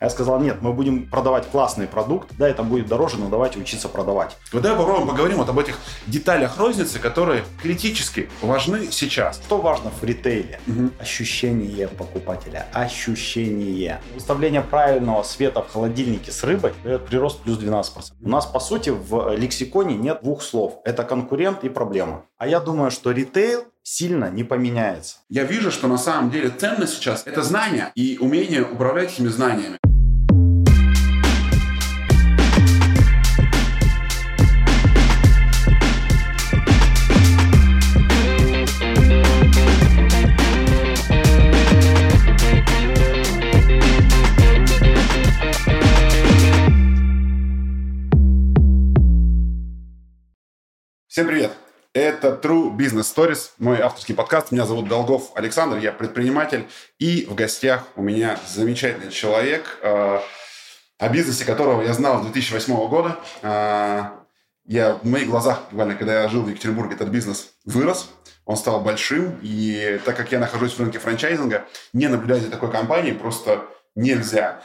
Я сказал, нет, мы будем продавать классный продукт, да, это будет дороже, но давайте учиться продавать. Вот давай попробуем поговорим вот об этих деталях розницы, которые критически важны сейчас. Что важно в ритейле? Угу. Ощущение покупателя, ощущение. Выставление правильного света в холодильнике с рыбой дает прирост плюс 12%. У нас, по сути, в лексиконе нет двух слов. Это конкурент и проблема. А я думаю, что ритейл сильно не поменяется. Я вижу, что на самом деле ценность сейчас – это знания и умение управлять этими знаниями. Всем привет! Это True Business Stories, мой авторский подкаст. Меня зовут Долгов Александр, я предприниматель. И в гостях у меня замечательный человек, э, о бизнесе которого я знал с 2008 года. Э, я, в моих глазах, буквально, когда я жил в Екатеринбурге, этот бизнес вырос, он стал большим. И так как я нахожусь в рынке франчайзинга, не наблюдать за такой компанией просто нельзя.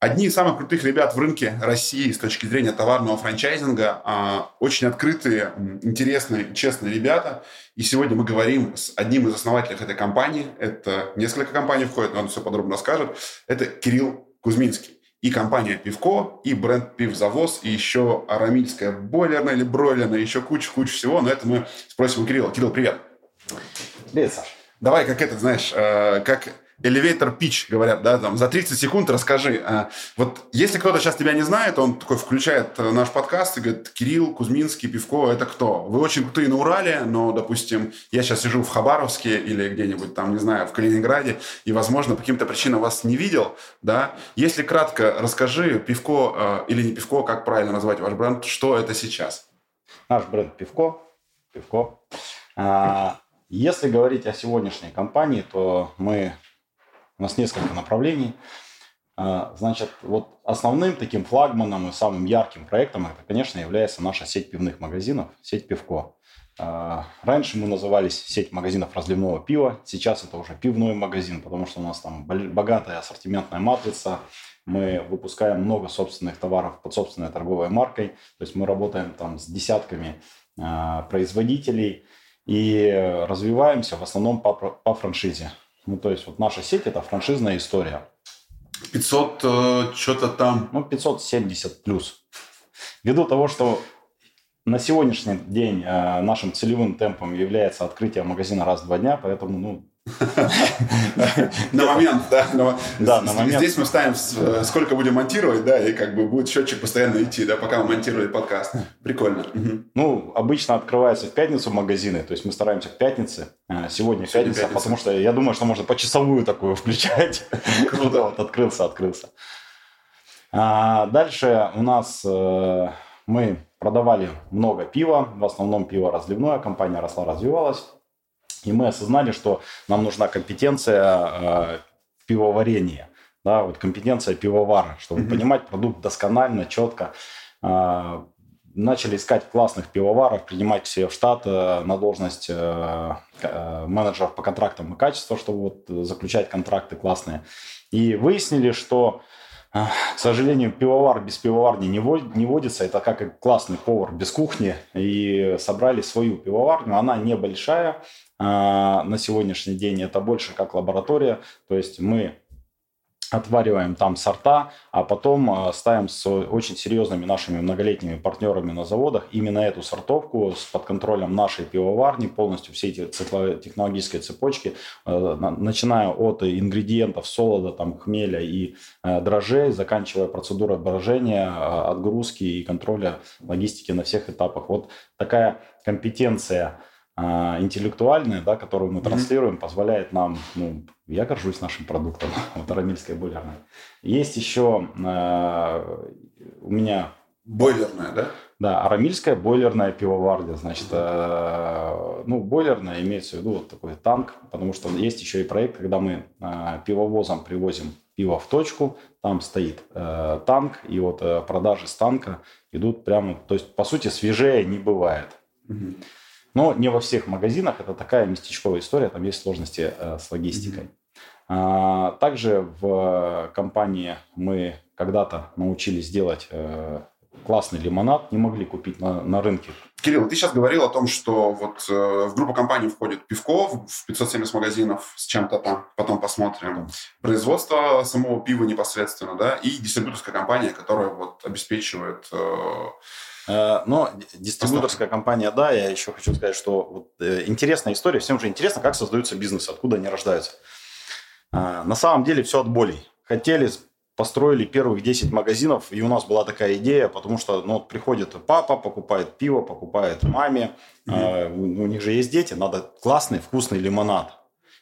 Одни из самых крутых ребят в рынке России с точки зрения товарного франчайзинга, а, очень открытые, интересные, честные ребята. И сегодня мы говорим с одним из основателей этой компании. Это несколько компаний входит, но он все подробно расскажет. Это Кирилл Кузьминский. И компания «Пивко», и бренд «Пивзавоз», и еще арамильская бойлерная или бройлерная, еще куча-куча всего. Но это мы спросим у Кирилла. Кирилл, привет. Привет, Саш. Давай, как это, знаешь, э, как elevator pitch, говорят, да, там, за 30 секунд расскажи. А, вот если кто-то сейчас тебя не знает, он такой включает э, наш подкаст и говорит, Кирилл, Кузьминский, Пивко, это кто? Вы очень крутые на Урале, но, допустим, я сейчас сижу в Хабаровске или где-нибудь там, не знаю, в Калининграде, и, возможно, по каким-то причинам вас не видел, да. Если кратко, расскажи, Пивко э, или не Пивко, как правильно назвать ваш бренд, что это сейчас? Наш бренд Пивко, Пивко. А, если говорить о сегодняшней компании, то мы у нас несколько направлений. А, значит, вот основным таким флагманом и самым ярким проектом это, конечно, является наша сеть пивных магазинов, сеть Пивко. А, раньше мы назывались сеть магазинов разливного пива, сейчас это уже пивной магазин, потому что у нас там богатая ассортиментная матрица, мы выпускаем много собственных товаров под собственной торговой маркой, то есть мы работаем там с десятками а, производителей и развиваемся в основном по, по франшизе. Ну, то есть вот наша сеть – это франшизная история. 500 э, что-то там? Ну, 570 плюс. Ввиду того, что на сегодняшний день э, нашим целевым темпом является открытие магазина раз в два дня, поэтому, ну, на момент, да. Да, на момент. Здесь мы ставим, э, сколько будем монтировать, да, и как бы будет счетчик постоянно идти, да, пока мы монтируем подкаст. Прикольно. Ну, обычно открывается в пятницу магазины, то есть мы стараемся в пятнице. Э, сегодня пятница, потому что я думаю, что можно почасовую такую включать. Круто. Вот открылся, открылся. А, дальше у нас э, мы продавали много пива, в основном пиво разливное, компания росла, развивалась. И мы осознали, что нам нужна компетенция э, пивоварения, да, вот компетенция пивовара, чтобы mm-hmm. понимать продукт досконально, четко. Э, начали искать классных пивоваров, принимать к себе в штат э, на должность э, э, менеджеров по контрактам и качеству, чтобы вот заключать контракты классные. И выяснили, что к сожалению, пивовар без пивоварни не, не водится. Это как классный повар без кухни. И собрали свою пивоварню. Она небольшая на сегодняшний день. Это больше как лаборатория. То есть мы отвариваем там сорта, а потом а, ставим с очень серьезными нашими многолетними партнерами на заводах именно эту сортовку с под контролем нашей пивоварни, полностью все эти технологические цепочки, а, начиная от ингредиентов солода, там, хмеля и а, дрожжей, заканчивая процедурой брожения, отгрузки и контроля логистики на всех этапах. Вот такая компетенция интеллектуальная, да, которую мы транслируем, mm-hmm. позволяет нам ну, я горжусь нашим продуктом, вот арамильская бойлерная. Есть еще э, у меня... Бойлерная, да? Да, арамильская бойлерная пивоварня. Значит, э, ну, бойлерная имеется в виду вот такой танк, потому что есть еще и проект, когда мы э, пивовозом привозим пиво в точку, там стоит э, танк, и вот э, продажи с танка идут прямо, то есть, по сути, свежее не бывает. Угу. Но не во всех магазинах, это такая местечковая история, там есть сложности э, с логистикой. А, также в компании мы когда-то научились делать э, классный лимонад, не могли купить на, на рынке. Кирилл, ты сейчас говорил о том, что вот э, в группу компаний входит пивко в 570 магазинов с чем-то там, потом посмотрим. Производство самого пива непосредственно, да, и дистрибьюторская компания, которая вот обеспечивает э, Э, но дистрибьюторская компания, да, я еще хочу сказать, что вот, э, интересная история, всем же интересно, как создаются бизнесы, откуда они рождаются. Э, на самом деле все от болей. Хотели, построили первых 10 магазинов, и у нас была такая идея, потому что ну, вот приходит папа, покупает пиво, покупает маме, mm-hmm. у них же есть дети, надо классный вкусный лимонад.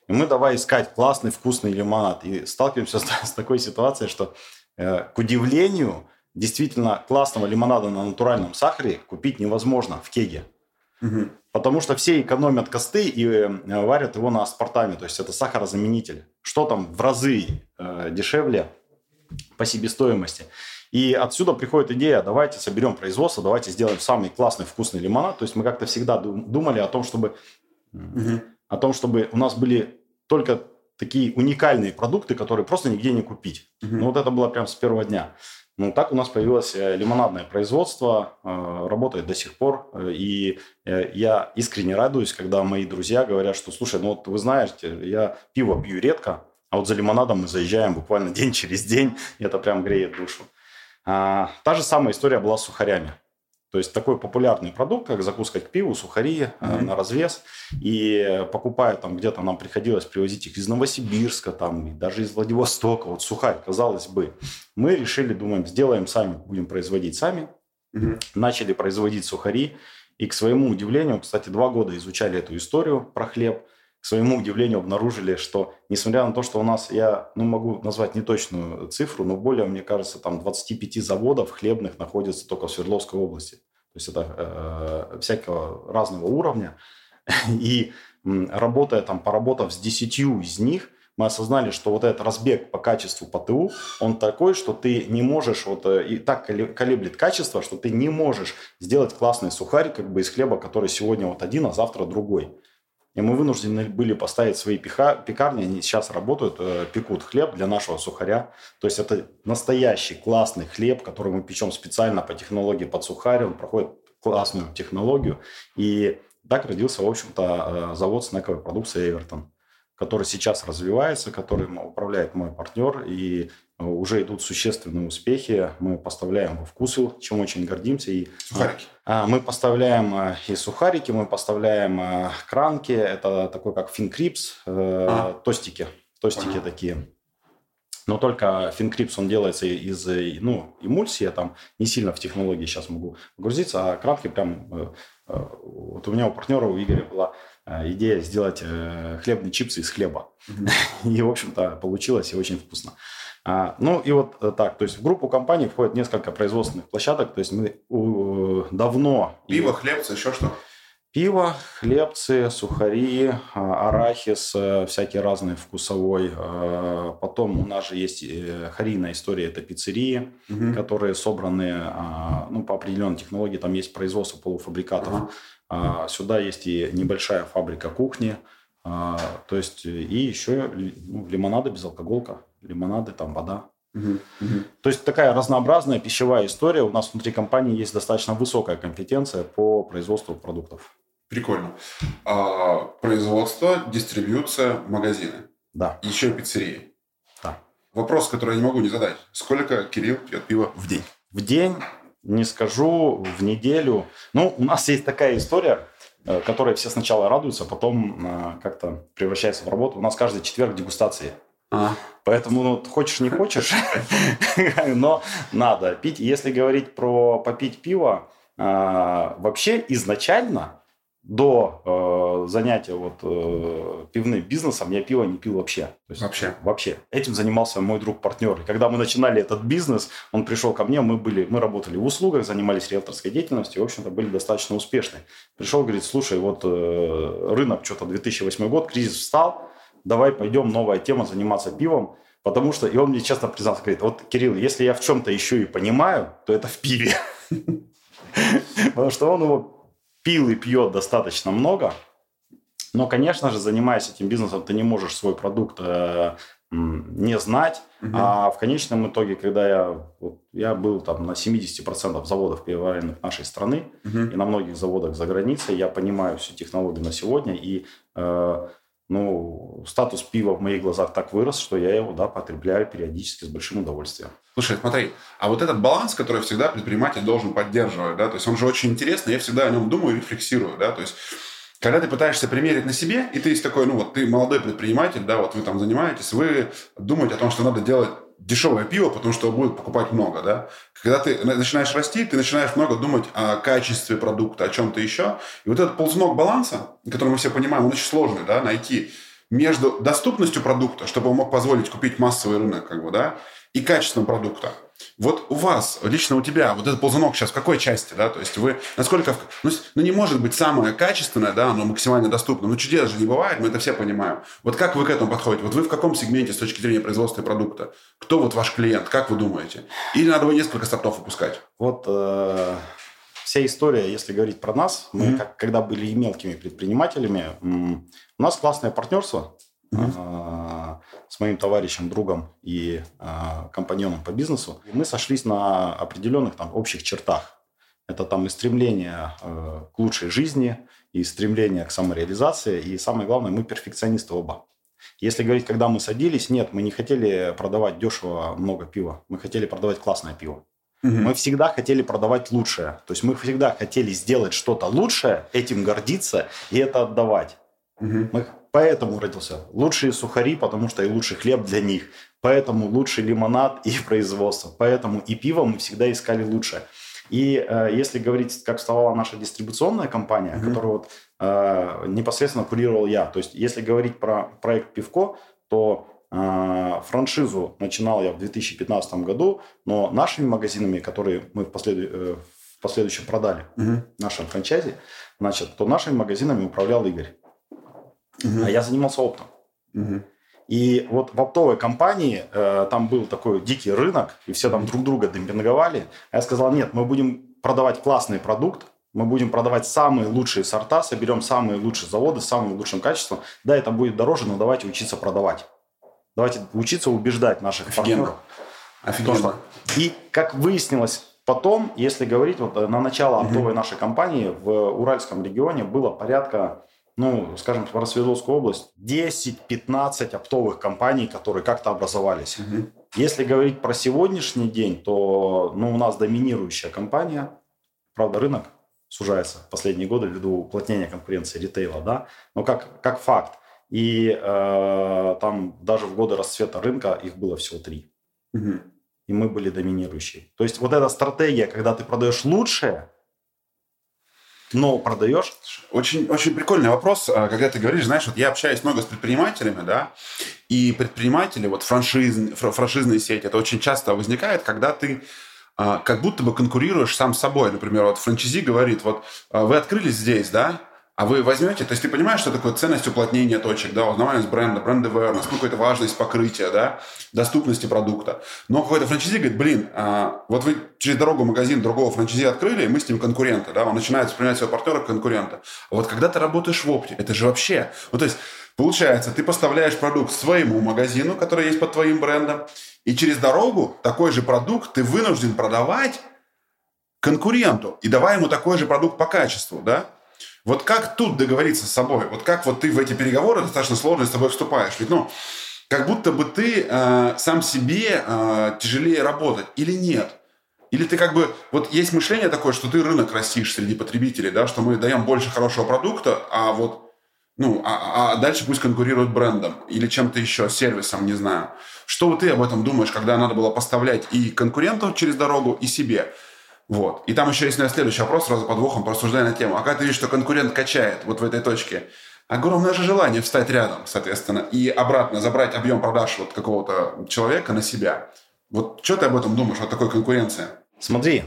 И мы давай искать классный вкусный лимонад. И сталкиваемся с, с такой ситуацией, что, к удивлению, действительно классного лимонада на натуральном сахаре купить невозможно в кеге. Угу. Потому что все экономят косты и э, варят его на аспартаме. То есть это сахарозаменитель. Что там в разы э, дешевле по себестоимости. И отсюда приходит идея, давайте соберем производство, давайте сделаем самый классный вкусный лимонад. То есть мы как-то всегда думали о том, чтобы, угу. о том, чтобы у нас были только такие уникальные продукты, которые просто нигде не купить. Угу. Ну вот это было прям с первого дня. Ну, так у нас появилось э, лимонадное производство, э, работает до сих пор. Э, и я искренне радуюсь, когда мои друзья говорят, что, слушай, ну вот вы знаете, я пиво пью редко, а вот за лимонадом мы заезжаем буквально день через день, и это прям греет душу. А, та же самая история была с сухарями. То есть такой популярный продукт, как закуска к пиву, сухари mm-hmm. на развес. И покупая там где-то, нам приходилось привозить их из Новосибирска, там, даже из Владивостока. Вот сухарь, казалось бы. Мы решили, думаем, сделаем сами, будем производить сами. Mm-hmm. Начали производить сухари. И к своему удивлению, кстати, два года изучали эту историю про хлеб – к своему удивлению обнаружили, что несмотря на то, что у нас, я ну, могу назвать неточную цифру, но более, мне кажется, там 25 заводов хлебных находится только в Свердловской области. То есть это э, всякого разного уровня. И работая там, поработав с 10 из них, мы осознали, что вот этот разбег по качеству по ТУ, он такой, что ты не можешь, вот э, и так колеблет качество, что ты не можешь сделать классный сухарь как бы из хлеба, который сегодня вот один, а завтра другой. И мы вынуждены были поставить свои пеха, пекарни, они сейчас работают, э, пекут хлеб для нашего сухаря. То есть это настоящий классный хлеб, который мы печем специально по технологии под сухарь, он проходит классную технологию. И так родился, в общем-то, э, завод снековой продукции «Эвертон» который сейчас развивается, которым управляет мой партнер, и уже идут существенные успехи. Мы поставляем во вкусвилл, чем очень гордимся. И сухарики. А, мы поставляем э, и сухарики, мы поставляем э, кранки, это такой как Finn Crisps, а. тостики, тостики Понял. такие. Но только Finn Crisps, он делается из ну, эмульсии, я там не сильно в технологии сейчас могу погрузиться, а кранки прям... Вот у меня у партнера, у Игоря была Э, идея сделать э, хлебные чипсы из хлеба. Mm-hmm. И, в общем-то, получилось и очень вкусно. А, ну и вот э, так, то есть в группу компаний входит несколько производственных площадок, то есть мы давно... Пиво, хлебцы, еще что? Пиво, хлебцы, сухари, а, арахис, всякий разный вкусовой. Потом у нас же есть харийная история, это пиццерии, угу. которые собраны а, ну, по определенной технологии. Там есть производство полуфабрикатов. Угу. А, сюда есть и небольшая фабрика кухни, а, то есть и еще ну, лимонады безалкоголка, лимонады, там вода. Угу, угу. То есть такая разнообразная пищевая история. У нас внутри компании есть достаточно высокая компетенция по производству продуктов. Прикольно. А, производство, дистрибьюция, магазины. Да. Еще и пиццерии. Да. Вопрос, который я не могу не задать. Сколько Кирилл пьет пива в день? В день не скажу, в неделю. Ну, у нас есть такая история, э, которой все сначала радуются, потом э, как-то превращается в работу. У нас каждый четверг дегустации. А. Поэтому ну, хочешь не хочешь, но надо пить. Если говорить про попить пиво, э, вообще изначально до э, занятия вот, э, пивным бизнесом я пиво не пил вообще. То есть, вообще? Вообще. Этим занимался мой друг-партнер. И когда мы начинали этот бизнес, он пришел ко мне, мы, были, мы работали в услугах, занимались риэлторской деятельностью, и, в общем-то, были достаточно успешны. Пришел, говорит, слушай, вот э, рынок, что-то 2008 год, кризис встал, давай пойдем, новая тема, заниматься пивом. Потому что, и он мне честно признался, говорит, вот, Кирилл, если я в чем-то еще и понимаю, то это в пиве. Потому что он его пил и пьет достаточно много, но, конечно же, занимаясь этим бизнесом, ты не можешь свой продукт э, не знать. Угу. А в конечном итоге, когда я, вот, я был там на 70% заводов пивоваренных нашей страны угу. и на многих заводах за границей, я понимаю всю технологию на сегодня. И э, ну, статус пива в моих глазах так вырос, что я его да, потребляю периодически с большим удовольствием. Слушай, смотри, а вот этот баланс, который всегда предприниматель должен поддерживать, да, то есть он же очень интересный, я всегда о нем думаю и рефлексирую, да, то есть когда ты пытаешься примерить на себе, и ты есть такой, ну вот ты молодой предприниматель, да, вот вы там занимаетесь, вы думаете о том, что надо делать дешевое пиво, потому что будет покупать много, да. Когда ты начинаешь расти, ты начинаешь много думать о качестве продукта, о чем-то еще. И вот этот ползунок баланса, который мы все понимаем, он очень сложный, да, найти между доступностью продукта, чтобы он мог позволить купить массовый рынок, как бы, да, и качеством продукта. Вот у вас, лично у тебя, вот этот ползунок сейчас в какой части, да, то есть вы, насколько, ну, ну не может быть самое качественное, да, оно максимально доступно, ну чудес же не бывает, мы это все понимаем. Вот как вы к этому подходите? Вот вы в каком сегменте с точки зрения производства продукта? Кто вот ваш клиент, как вы думаете? Или надо бы несколько сортов выпускать? Вот э, вся история, если говорить про нас, мы mm-hmm. как, когда были мелкими предпринимателями, у нас классное партнерство, uh с моим товарищем, другом и а, компаньоном по бизнесу. И мы сошлись на определенных там общих чертах. Это там и стремление э, к лучшей жизни, и стремление к самореализации, и самое главное, мы перфекционисты оба. Если говорить, когда мы садились, нет, мы не хотели продавать дешево много пива, мы хотели продавать классное пиво. Угу. Мы всегда хотели продавать лучшее. То есть мы всегда хотели сделать что-то лучшее, этим гордиться и это отдавать. Угу. Мы Поэтому родился лучшие сухари, потому что и лучший хлеб для них. Поэтому лучший лимонад и производство. Поэтому и пиво мы всегда искали лучшее. И э, если говорить, как вставала наша дистрибуционная компания, mm-hmm. которую вот, э, непосредственно курировал я, то есть если говорить про проект Пивко, то э, франшизу начинал я в 2015 году, но нашими магазинами, которые мы в, послед... э, в последующем продали mm-hmm. нашим франчайзе, значит, то нашими магазинами управлял Игорь. Угу. Я занимался оптом. Угу. И вот в оптовой компании э, там был такой дикий рынок, и все там друг друга демпинговали. А я сказал, нет, мы будем продавать классный продукт, мы будем продавать самые лучшие сорта, соберем самые лучшие заводы с самым лучшим качеством. Да, это будет дороже, но давайте учиться продавать. Давайте учиться убеждать наших Офигенно. партнеров. Офигенно. И как выяснилось потом, если говорить, вот на начало оптовой угу. нашей компании в Уральском регионе было порядка ну, скажем, про Свердловскую область, 10-15 оптовых компаний, которые как-то образовались. Угу. Если говорить про сегодняшний день, то ну, у нас доминирующая компания, правда, рынок сужается в последние годы ввиду уплотнения конкуренции ритейла, да, но как, как факт. И э, там даже в годы расцвета рынка их было всего три. Угу. И мы были доминирующие. То есть вот эта стратегия, когда ты продаешь лучшее, но продаешь? Очень, очень прикольный вопрос, а, когда ты говоришь, знаешь, вот я общаюсь много с предпринимателями, да, и предприниматели, вот франшиз, франшизные сети, это очень часто возникает, когда ты а, как будто бы конкурируешь сам с собой. Например, вот франчизи говорит, вот а, вы открылись здесь, да, а вы возьмете, то есть ты понимаешь, что такое ценность уплотнения точек, да, узнаваемость бренда, бренд awareness, насколько это важность покрытия, да, доступности продукта. Но какой-то франчайзи говорит, блин, а, вот вы через дорогу магазин другого франчайзи открыли, и мы с ним конкуренты, да, он начинает воспринимать своего партнера конкурента. А вот когда ты работаешь в опте, это же вообще, ну, то есть Получается, ты поставляешь продукт своему магазину, который есть под твоим брендом, и через дорогу такой же продукт ты вынужден продавать конкуренту и давай ему такой же продукт по качеству, да? Вот как тут договориться с собой? Вот как вот ты в эти переговоры достаточно сложно с тобой вступаешь? Ведь, ну, как будто бы ты э, сам себе э, тяжелее работать или нет? Или ты как бы... Вот есть мышление такое, что ты рынок растишь среди потребителей, да, что мы даем больше хорошего продукта, а вот... Ну, а, а дальше пусть конкурируют брендом или чем-то еще, сервисом, не знаю. Что ты об этом думаешь, когда надо было поставлять и конкуренту через дорогу, и себе? Вот. И там еще есть наверное, следующий вопрос, сразу подвохом порассуждая на тему. А как ты видишь, что конкурент качает вот в этой точке? Огромное же желание встать рядом, соответственно, и обратно забрать объем продаж вот какого-то человека на себя. Вот что ты об этом думаешь, вот такой конкуренции? Смотри,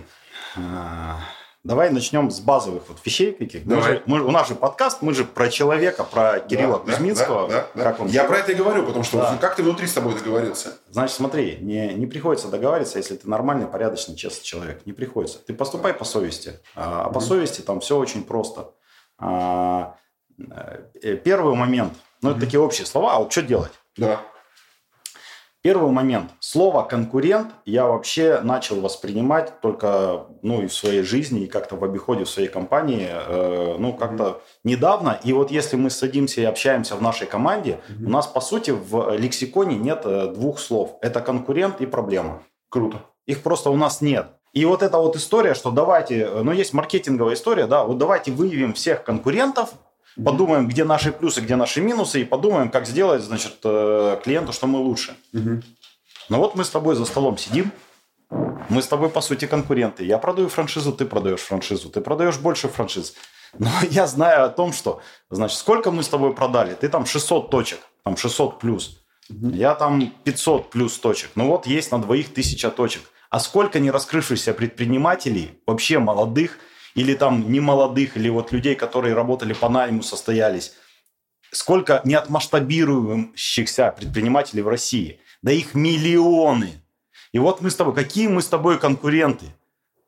а, Давай начнем с базовых вот вещей каких. Мы же, мы, у нас же подкаст, мы же про человека, про Кирилла да, Кузьминского. Да, да, как Он Я про это и говорю, потому что да. как ты внутри с тобой договорился? Значит, смотри, не, не приходится договариваться, если ты нормальный, порядочный, честный человек. Не приходится. Ты поступай по совести. А, а по совести там все очень просто. А, э, первый момент, ну, это такие общие слова, а вот что делать? Да. Первый момент. Слово «конкурент» я вообще начал воспринимать только ну, и в своей жизни, и как-то в обиходе в своей компании, э, ну, как-то mm-hmm. недавно. И вот если мы садимся и общаемся в нашей команде, mm-hmm. у нас, по сути, в лексиконе нет э, двух слов. Это конкурент и проблема. Круто. Их просто у нас нет. И вот эта вот история, что давайте, э, ну, есть маркетинговая история, да, вот давайте выявим всех конкурентов, подумаем, где наши плюсы, где наши минусы, и подумаем, как сделать, значит, э, клиенту, что мы лучше. Угу. Ну вот мы с тобой за столом сидим, мы с тобой, по сути, конкуренты. Я продаю франшизу, ты продаешь франшизу, ты продаешь больше франшиз. Но я знаю о том, что, значит, сколько мы с тобой продали? Ты там 600 точек, там 600 плюс. Угу. Я там 500 плюс точек. Ну вот есть на двоих тысяча точек. А сколько не раскрывшихся предпринимателей, вообще молодых, или там не молодых, или вот людей, которые работали по найму, состоялись. Сколько неотмасштабирующихся предпринимателей в России? Да их миллионы. И вот мы с тобой, какие мы с тобой конкуренты?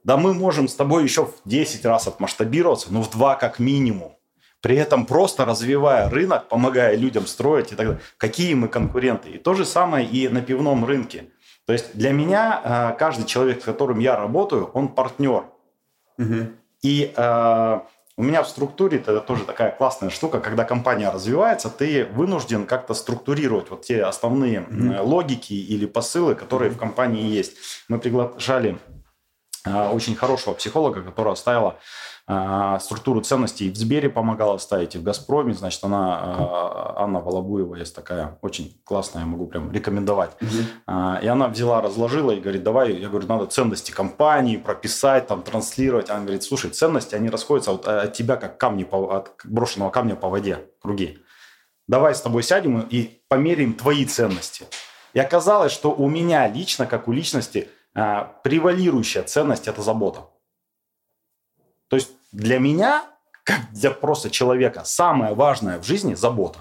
Да мы можем с тобой еще в 10 раз отмасштабироваться, но в 2 как минимум. При этом просто развивая рынок, помогая людям строить и так далее. Какие мы конкуренты? И то же самое и на пивном рынке. То есть для меня э, каждый человек, с которым я работаю, он партнер. Угу. И э, у меня в структуре это тоже такая классная штука, когда компания развивается, ты вынужден как-то структурировать вот те основные mm-hmm. логики или посылы, которые mm-hmm. в компании есть. Мы приглашали э, очень хорошего психолога, которая ставила структуру ценностей в Сбере помогала ставить, и в Газпроме. Значит, она, а, Анна Волобуева есть такая, очень классная, я могу прям рекомендовать. Угу. И она взяла, разложила и говорит, давай, я говорю, надо ценности компании прописать, там, транслировать. Она говорит, слушай, ценности, они расходятся от, от тебя, как камни, по, от брошенного камня по воде, круги. Давай с тобой сядем и померяем твои ценности. И оказалось, что у меня лично, как у личности, превалирующая ценность – это забота. То есть для меня, как для просто человека, самое важное в жизни – забота.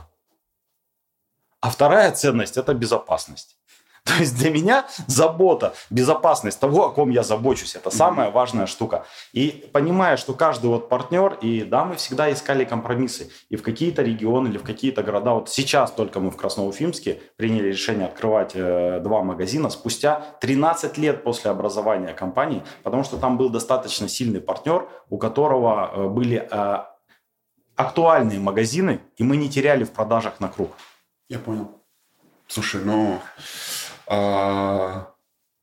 А вторая ценность – это безопасность. То есть для меня забота, безопасность того, о ком я забочусь, это самая важная штука. И понимая, что каждый вот партнер, и да, мы всегда искали компромиссы. И в какие-то регионы или в какие-то города, вот сейчас только мы в Красноуфимске приняли решение открывать э, два магазина спустя 13 лет после образования компании, потому что там был достаточно сильный партнер, у которого э, были э, актуальные магазины, и мы не теряли в продажах на круг. Я понял. Слушай, ну... А,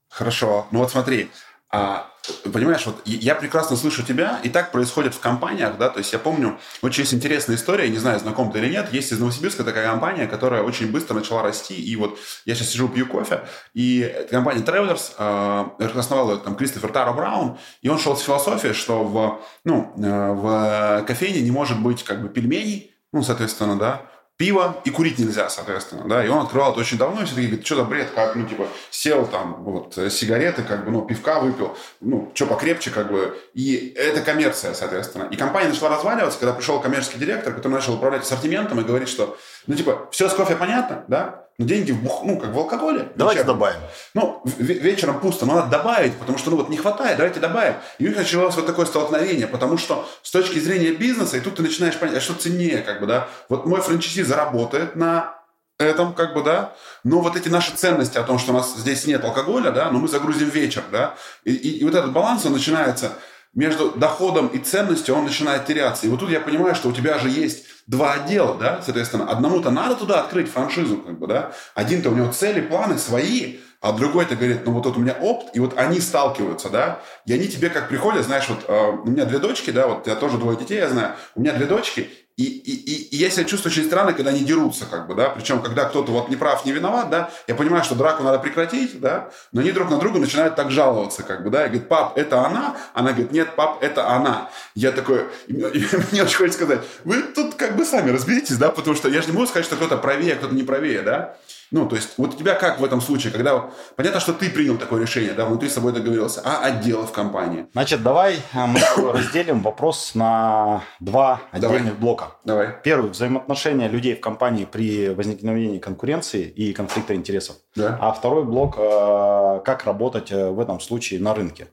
хорошо. Ну вот смотри, а, понимаешь, вот я прекрасно слышу тебя, и так происходит в компаниях, да, то есть я помню, очень есть интересная история, не знаю, знаком ты или нет, есть из Новосибирска такая компания, которая очень быстро начала расти, и вот я сейчас сижу, пью кофе, и компания Travelers, э, основал ее там Кристофер Таро Браун, и он шел с философией, что в, ну, э, в кофейне не может быть как бы пельменей, ну, соответственно, да, пиво и курить нельзя, соответственно, да, и он открывал это очень давно, и все такие говорят, что за бред, как, ну, типа, сел там, вот, э, сигареты, как бы, ну, пивка выпил, ну, что покрепче, как бы, и это коммерция, соответственно. И компания начала разваливаться, когда пришел коммерческий директор, который начал управлять ассортиментом и говорит, что, ну, типа, все с кофе понятно, да, но деньги в бух, ну, как в алкоголе. Давайте вечером. добавим. Ну, вечером пусто, но надо добавить, потому что, ну, вот не хватает, давайте добавим. И у них началось вот такое столкновение, потому что с точки зрения бизнеса, и тут ты начинаешь понять, а что ценнее, как бы, да. Вот мой франчайзи заработает на этом, как бы, да, но вот эти наши ценности о том, что у нас здесь нет алкоголя, да, но мы загрузим вечер, да, и, и, и вот этот баланс, он начинается между доходом и ценностью, он начинает теряться. И вот тут я понимаю, что у тебя же есть два отдела, да, соответственно, одному-то надо туда открыть франшизу, как бы, да, один-то у него цели, планы свои, а другой-то говорит, ну вот тут у меня опт, и вот они сталкиваются, да, и они тебе как приходят, знаешь, вот э, у меня две дочки, да, вот я тоже двое детей, я знаю, у меня две дочки, и, и, и, и я себя чувствую очень странно, когда они дерутся, как бы, да, причем, когда кто-то вот не прав, не виноват, да, я понимаю, что драку надо прекратить, да, но они друг на друга начинают так жаловаться, как бы, да, и говорит, пап, это она, она говорит, нет, пап, это она. Я такой, мне очень хочется сказать, вы тут как бы сами разберитесь, да, потому что я же не могу сказать, что кто-то правее, а кто-то не правее, да, ну, то есть, вот у тебя как в этом случае, когда понятно, что ты принял такое решение, да, внутри с собой договорился, а отделы в компании? Значит, давай э, мы разделим вопрос на два отдельных давай. блока. Давай. Первый взаимоотношения людей в компании при возникновении конкуренции и конфликта интересов. Да. А второй блок э, как работать э, в этом случае на рынке.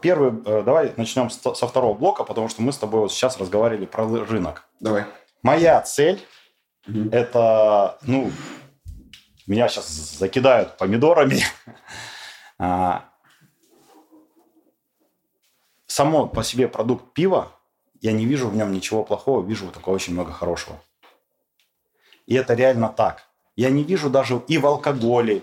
Первый, давай начнем со второго блока, потому что мы с тобой вот сейчас разговаривали про рынок. Давай. Моя цель угу. это, ну, меня сейчас закидают помидорами. А, само по себе продукт пива, я не вижу в нем ничего плохого, вижу только очень много хорошего. И это реально так. Я не вижу даже и в алкоголе,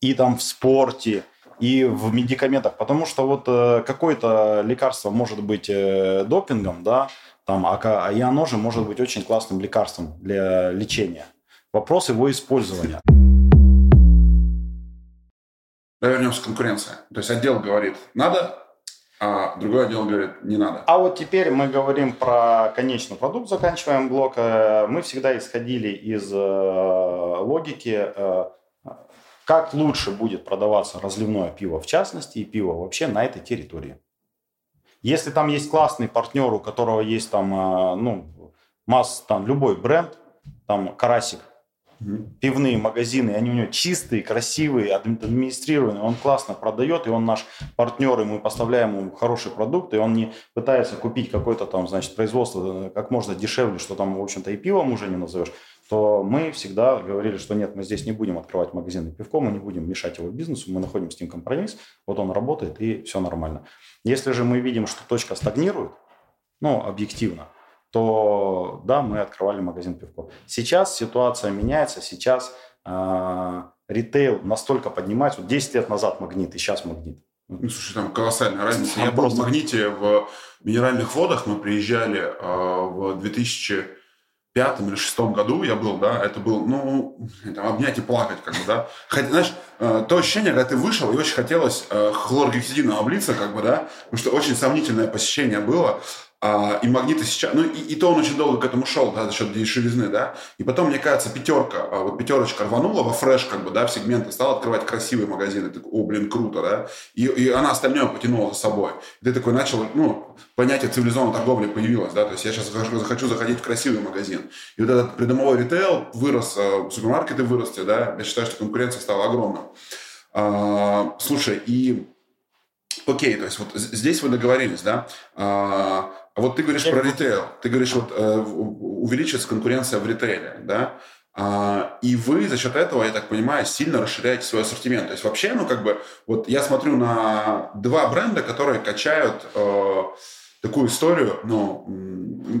и там в спорте, и в медикаментах, потому что вот э, какое-то лекарство может быть э, допингом, да, там, а, и оно же может быть очень классным лекарством для лечения. Вопрос его использования. Давай вернемся к конкуренции. То есть отдел говорит «надо», а другой отдел говорит «не надо». А вот теперь мы говорим про конечный продукт, заканчиваем блок. Э, мы всегда исходили из э, логики, э, как лучше будет продаваться разливное пиво в частности и пиво вообще на этой территории. Если там есть классный партнер, у которого есть там, ну, масс, там любой бренд, там Карасик, пивные магазины, они у него чистые, красивые, администрированные, он классно продает, и он наш партнер, и мы поставляем ему хороший продукт, и он не пытается купить какое-то там, значит, производство э, как можно дешевле, что там, в общем-то, и пивом уже не назовешь, то мы всегда говорили, что нет, мы здесь не будем открывать магазины пивко, мы не будем мешать его бизнесу, мы находим с ним компромисс, вот он работает, и все нормально. Если же мы видим, что точка стагнирует, ну, объективно, то да, мы открывали магазин пивко. Сейчас ситуация меняется, сейчас э, ритейл настолько поднимается. Вот 10 лет назад магнит и сейчас магнит. Ну, слушай, там колоссальная разница. Я был в магните в минеральных водах, мы приезжали э, в 2000 пятом или шестом году я был, да, это был, ну, там, обнять и плакать, как бы, да. Хотя, знаешь, э, то ощущение, когда ты вышел, и очень хотелось э, хлоргексидином облиться, как бы, да, потому что очень сомнительное посещение было. А, и магниты сейчас, ну и, и то он очень долго к этому шел, да, за счет дешевизны, да. И потом, мне кажется, пятерка, а, вот пятерочка рванула во фреш, как бы, да, в сегменты, стала открывать красивые магазины. Ты о, блин, круто, да. И, и она остальное потянула за собой. И ты такой начал, ну, понятие цивилизованной торговли появилось, да. То есть я сейчас захочу, захочу заходить в красивый магазин. И вот этот придомовой ритейл вырос, а, супермаркеты выросли, да. Я считаю, что конкуренция стала огромной. А, слушай, и Окей, то есть вот здесь вы договорились, да? А, а вот ты говоришь про ритейл. Ты говоришь, вот э, увеличится конкуренция в ритейле, да? А, и вы за счет этого, я так понимаю, сильно расширяете свой ассортимент. То есть вообще, ну как бы, вот я смотрю на два бренда, которые качают э, такую историю, ну,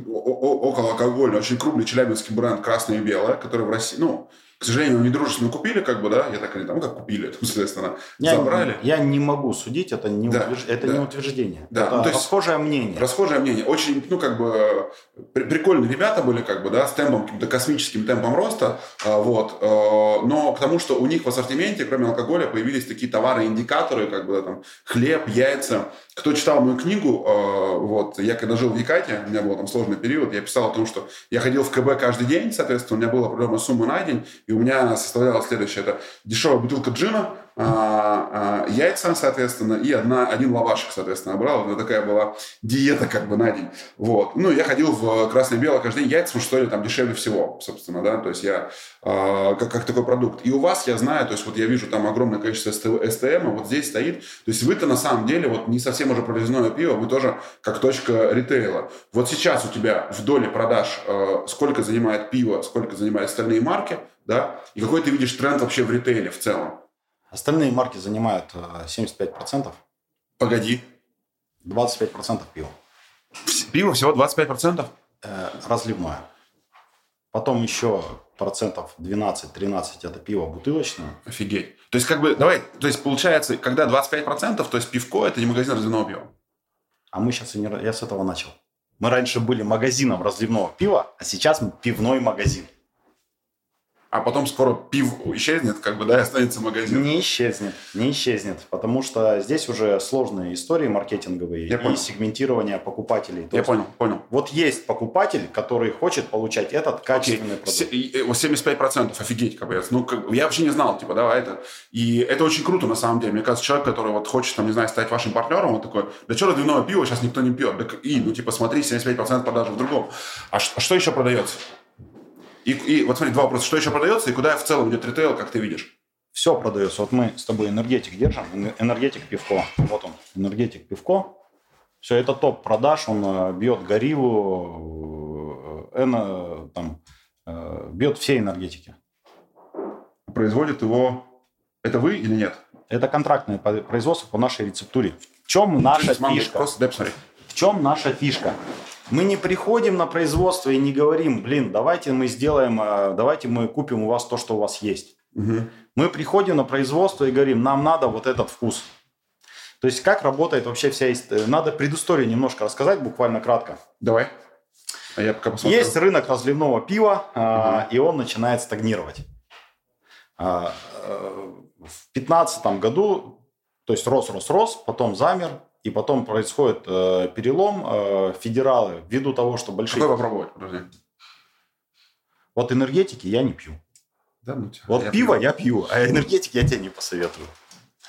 около алкогольную, очень крупный челябинский бренд «Красное и белое», который в России, ну, к сожалению, они дружественно купили, как бы, да, я так или там, как купили, там, соответственно, я, забрали. Я не могу судить, это не, да, утвержд... это да. не утверждение. Да, это ну, то есть, расхожее мнение. Расхожее мнение. Очень, ну, как бы, прикольные ребята были, как бы, да, с темпом, каким-то космическим темпом роста, а, вот, а, но к тому, что у них в ассортименте, кроме алкоголя, появились такие товары-индикаторы, как бы, там, хлеб, яйца. Кто читал мою книгу, а, вот, я когда жил в Якате, у меня был там сложный период, я писал о том, что я ходил в КБ каждый день, соответственно, у меня была определенная сумма на день, и у меня составляла следующее. Это дешевая бутылка джина, а, а, яйца, соответственно, и одна, один лавашек, соответственно, брал. Это такая была диета как бы на день. Вот. Ну, я ходил в красное-белое каждый день яйца, что ли, там дешевле всего, собственно, да, то есть я а, как, как такой продукт. И у вас, я знаю, то есть вот я вижу там огромное количество СТМ, вот здесь стоит, то есть вы-то на самом деле вот не совсем уже провизионное пиво, вы тоже как точка ритейла. Вот сейчас у тебя в доле продаж э, сколько занимает пиво, сколько занимают остальные марки, да, и какой ты видишь тренд вообще в ритейле в целом? Остальные марки занимают 75%. Э, Погоди. 25% пива. Пиво всего 25%? Э, разливное. Потом еще процентов 12-13 это пиво бутылочное. Офигеть. То есть, как бы, давай, то есть, получается, когда 25%, то есть пивко это не магазин разливного пива. А мы сейчас, я с этого начал. Мы раньше были магазином разливного пива, а сейчас мы пивной магазин а потом скоро пив исчезнет, как бы, да, и останется магазин. Не исчезнет, не исчезнет, потому что здесь уже сложные истории маркетинговые Я и понял. сегментирование покупателей. То Я есть, понял, понял. Вот есть покупатель, который хочет получать этот качественный Окей. продукт. 75% офигеть, как бы, ну, как, я вообще не знал, типа, да, это, и это очень круто, на самом деле. Мне кажется, человек, который вот хочет, там, не знаю, стать вашим партнером, он такой, да что разливного пива сейчас никто не пьет, да, и, ну, типа, смотри, 75% продажи в другом. А, а что еще продается? И, и вот смотри, два вопроса. Что еще продается и куда в целом идет ритейл, как ты видишь? Все продается. Вот мы с тобой энергетик держим. Энергетик пивко. Вот он, энергетик пивко. Все, это топ продаж. Он э, бьет гориллу, э, эно, там, э, бьет все энергетики. производит его... Это вы или нет? Это контрактное производство по нашей рецептуре. В чем наша фишка? Просто, дай посмотреть. В чем наша фишка? Мы не приходим на производство и не говорим, блин, давайте мы сделаем, э, давайте мы купим у вас то, что у вас есть. Угу. Мы приходим на производство и говорим, нам надо вот этот вкус. То есть как работает вообще вся... Э, надо предысторию немножко рассказать, буквально кратко. Давай. А я пока посмотрю. Есть рынок разливного пива, угу. и он начинает стагнировать. А, э, в 2015 году, то есть рос, рос, рос, потом замер, и потом происходит э, перелом. Э, федералы, ввиду того, что большие... Какой попробовать? Подожди. Вот энергетики я не пью. Да, ну, вот я пиво пью. я пью, а энергетики я тебе не посоветую.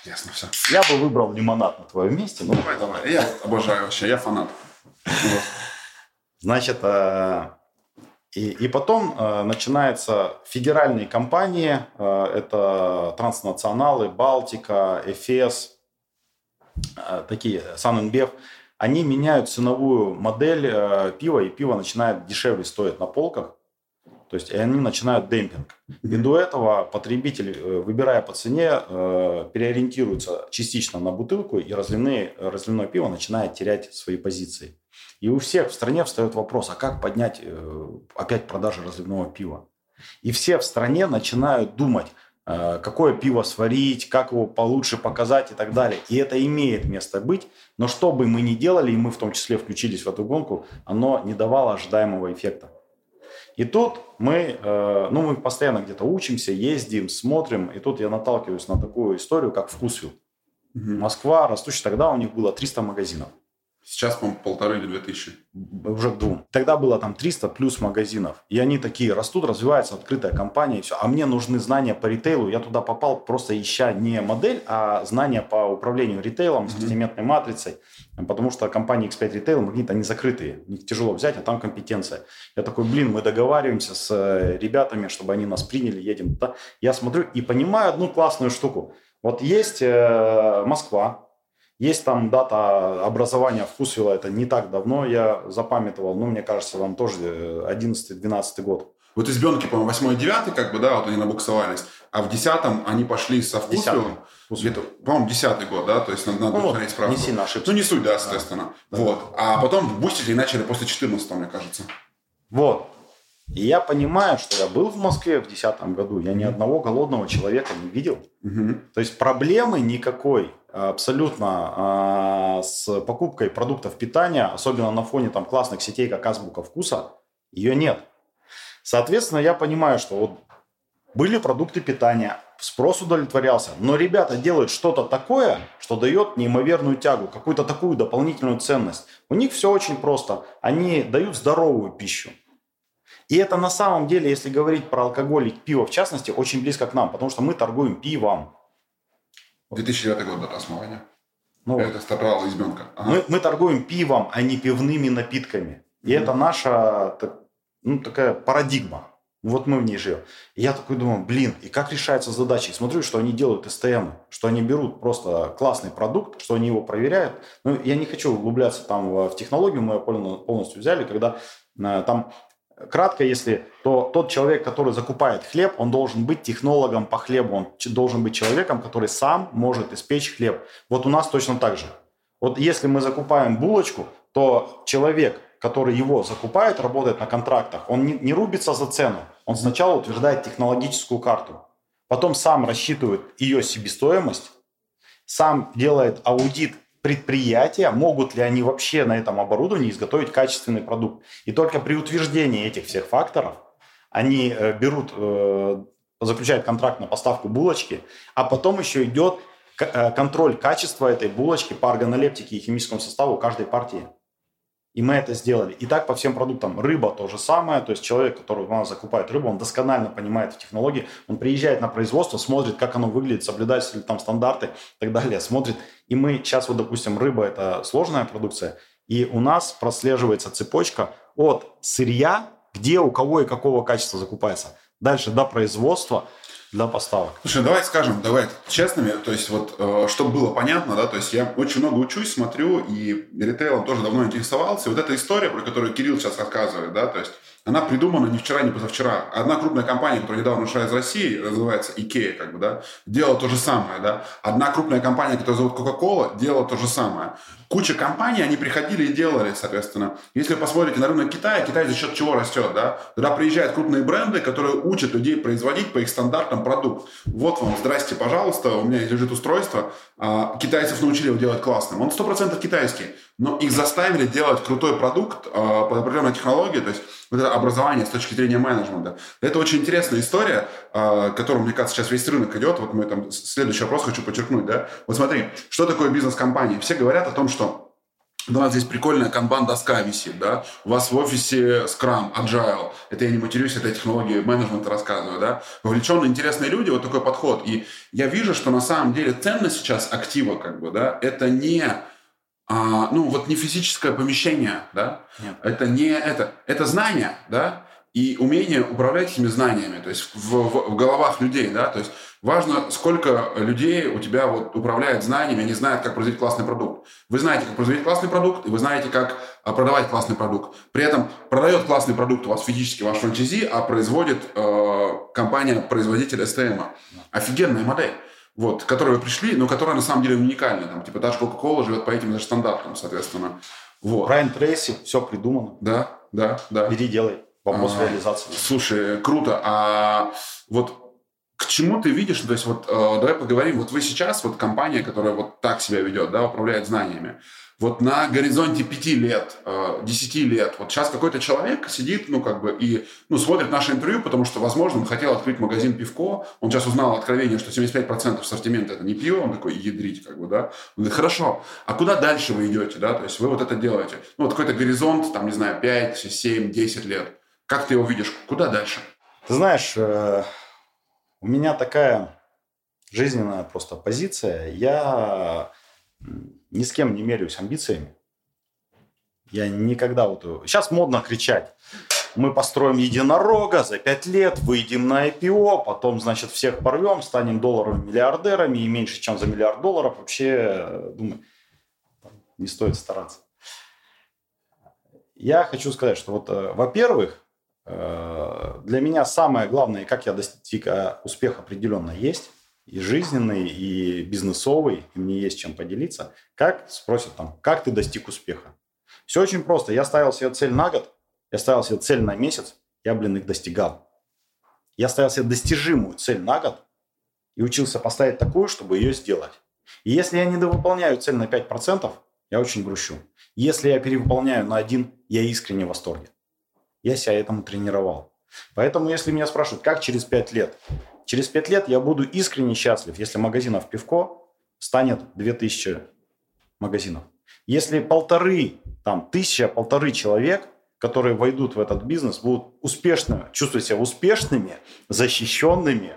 Ясно, все. Я бы выбрал лимонад на твоем месте. Но... Давай, давай. Я обожаю вообще, я фанат. Значит, э, и, и потом э, начинаются федеральные компании, э, это транснационалы, Балтика, Эфес, такие, Санэнбев, они меняют ценовую модель э, пива, и пиво начинает дешевле стоить на полках. То есть и они начинают демпинг. И до этого потребитель, э, выбирая по цене, э, переориентируется частично на бутылку, и разливные, разливное пиво начинает терять свои позиции. И у всех в стране встает вопрос, а как поднять э, опять продажи разливного пива? И все в стране начинают думать, какое пиво сварить, как его получше показать и так далее. И это имеет место быть, но что бы мы ни делали, и мы в том числе включились в эту гонку, оно не давало ожидаемого эффекта. И тут мы, э, ну, мы постоянно где-то учимся, ездим, смотрим, и тут я наталкиваюсь на такую историю, как Вкусвилл. Угу. Москва, растущая тогда у них было 300 магазинов. Сейчас, по-моему, полторы или две тысячи. Уже к двум. Тогда было там 300 плюс магазинов. И они такие растут, развивается открытая компания и все. А мне нужны знания по ритейлу. Я туда попал просто ища не модель, а знания по управлению ритейлом, mm-hmm. ассортиментной матрицей. Потому что компании X5 Retail, магнит, они закрытые. Их тяжело взять, а там компетенция. Я такой, блин, мы договариваемся с э, ребятами, чтобы они нас приняли, едем туда. Я смотрю и понимаю одну классную штуку. Вот есть э, Москва, есть там дата образования Вкусвилла, это не так давно, я запамятовал, ну, мне кажется, там тоже 11-12 э, год. Вот избенки, по-моему, 8 9 как бы, да, вот они набуксовались, а в 10 они пошли со Вкусвиллом, где-то, по-моему, 10 год, да, то есть надо, надо ну, посмотреть справку. Не сильно ошибся. Ну, не суть, да, соответственно. Да. Вот. А потом бустить начали после 14 мне кажется. Вот. И я понимаю, что я был в Москве в 2010 году, я ни одного голодного человека не видел. Угу. То есть проблемы никакой абсолютно а, с покупкой продуктов питания, особенно на фоне там классных сетей, как Азбука Вкуса, ее нет. Соответственно, я понимаю, что вот были продукты питания, спрос удовлетворялся, но ребята делают что-то такое, что дает неимоверную тягу, какую-то такую дополнительную ценность. У них все очень просто. Они дают здоровую пищу. И это на самом деле, если говорить про алкоголь и пиво в частности, очень близко к нам, потому что мы торгуем пивом. 2009 год дата основания. Ну, это стартовала избенка. Ага. Мы, мы торгуем пивом, а не пивными напитками. И mm-hmm. это наша ну, такая парадигма. Вот мы в ней живем. И я такой думаю, блин, и как решается задача? И смотрю, что они делают СТМ, что они берут просто классный продукт, что они его проверяют. Ну, я не хочу углубляться там в технологию, мы ее полностью взяли, когда э, там Кратко, если, то тот человек, который закупает хлеб, он должен быть технологом по хлебу, он должен быть человеком, который сам может испечь хлеб. Вот у нас точно так же. Вот если мы закупаем булочку, то человек, который его закупает, работает на контрактах, он не, не рубится за цену. Он сначала утверждает технологическую карту, потом сам рассчитывает ее себестоимость, сам делает аудит предприятия, могут ли они вообще на этом оборудовании изготовить качественный продукт. И только при утверждении этих всех факторов они э, берут, э, заключают контракт на поставку булочки, а потом еще идет э, контроль качества этой булочки по органолептике и химическому составу каждой партии. И мы это сделали. И так по всем продуктам. Рыба то же самое. То есть человек, который у нас закупает рыбу, он досконально понимает технологии. Он приезжает на производство, смотрит, как оно выглядит, соблюдаются ли там стандарты и так далее. Смотрит. И мы сейчас вот, допустим, рыба – это сложная продукция. И у нас прослеживается цепочка от сырья, где у кого и какого качества закупается. Дальше до производства – для поставок. Слушай, давай скажем, давай честными, то есть вот, э, чтобы было понятно, да, то есть я очень много учусь, смотрю, и ритейлом тоже давно интересовался. Вот эта история, про которую Кирилл сейчас рассказывает, да, то есть она придумана не вчера, не позавчера. Одна крупная компания, которая недавно ушла из России, называется IKEA, как бы, да, делала то же самое, да. Одна крупная компания, которая зовут Coca-Cola, делала то же самое. Куча компаний, они приходили и делали, соответственно. Если вы посмотрите на рынок Китая, Китай за счет чего растет, да? Туда приезжают крупные бренды, которые учат людей производить по их стандартам продукт. Вот вам, здрасте, пожалуйста, у меня лежит устройство, а, китайцев научили его делать классным. Он 100% китайский, но их заставили делать крутой продукт а, под определенной технологией, то есть вот это образование с точки зрения менеджмента. Это очень интересная история, а, которую, мне кажется, сейчас весь рынок идет. Вот мы там следующий вопрос хочу подчеркнуть, да. Вот смотри, что такое бизнес-компания? Все говорят о том, что у нас здесь прикольная канбан-доска висит, да, у вас в офисе Scrum, Agile, это я не матерюсь, это я технологии менеджмента рассказываю, да, вовлеченные интересные люди, вот такой подход. И я вижу, что на самом деле ценность сейчас актива, как бы, да, это не а, ну, вот не физическое помещение, да, Нет. это не это, это знание, да, и умение управлять этими знаниями, то есть в, в, в головах людей, да, то есть важно, сколько людей у тебя вот управляет знаниями, они знают, как производить классный продукт. Вы знаете, как производить классный продукт, и вы знаете, как а, продавать классный продукт. При этом продает классный продукт у вас физически ваш франчайзи, а производит э, компания-производитель STM. Офигенная модель вот, к которой вы пришли, но которая на самом деле уникальна. Там, типа, даже Coca-Cola живет по этим же стандартам, соответственно. Вот. Брайан Трейси, все придумано. Да, да, да. Бери, делай. Вопрос а, реализации. Слушай, круто. А вот к чему ты видишь, то есть вот э, давай поговорим, вот вы сейчас, вот компания, которая вот так себя ведет, да, управляет знаниями, вот на горизонте пяти лет, э, десяти лет, вот сейчас какой-то человек сидит, ну, как бы, и, ну, смотрит наше интервью, потому что, возможно, он хотел открыть магазин пивко, он сейчас узнал откровение, что 75% ассортимента это не пиво, он такой, ядрить, как бы, да. Он говорит, хорошо, а куда дальше вы идете, да, то есть вы вот это делаете. Ну, вот какой-то горизонт, там, не знаю, 5, 7, 10 лет. Как ты его видишь? Куда дальше? Ты знаешь, э, у меня такая жизненная просто позиция. Я ни с кем не меряюсь амбициями. Я никогда вот... Сейчас модно кричать. Мы построим единорога, за пять лет выйдем на IPO, потом, значит, всех порвем, станем долларовыми миллиардерами и меньше, чем за миллиард долларов. Вообще, думаю, не стоит стараться. Я хочу сказать, что вот, э, во-первых, э, для меня самое главное, как я достиг э, успеха определенно есть – и жизненный, и бизнесовый, и мне есть чем поделиться. Как, спросят там, как ты достиг успеха? Все очень просто. Я ставил себе цель на год, я ставил себе цель на месяц, я, блин, их достигал. Я ставил себе достижимую цель на год и учился поставить такую, чтобы ее сделать. И если я не довыполняю цель на 5%, я очень грущу. Если я перевыполняю на один, я искренне в восторге. Я себя этому тренировал. Поэтому, если меня спрашивают, как через 5 лет, Через пять лет я буду искренне счастлив, если магазинов пивко станет 2000 магазинов. Если полторы, там, тысяча, полторы человек, которые войдут в этот бизнес, будут успешно, чувствовать себя успешными, защищенными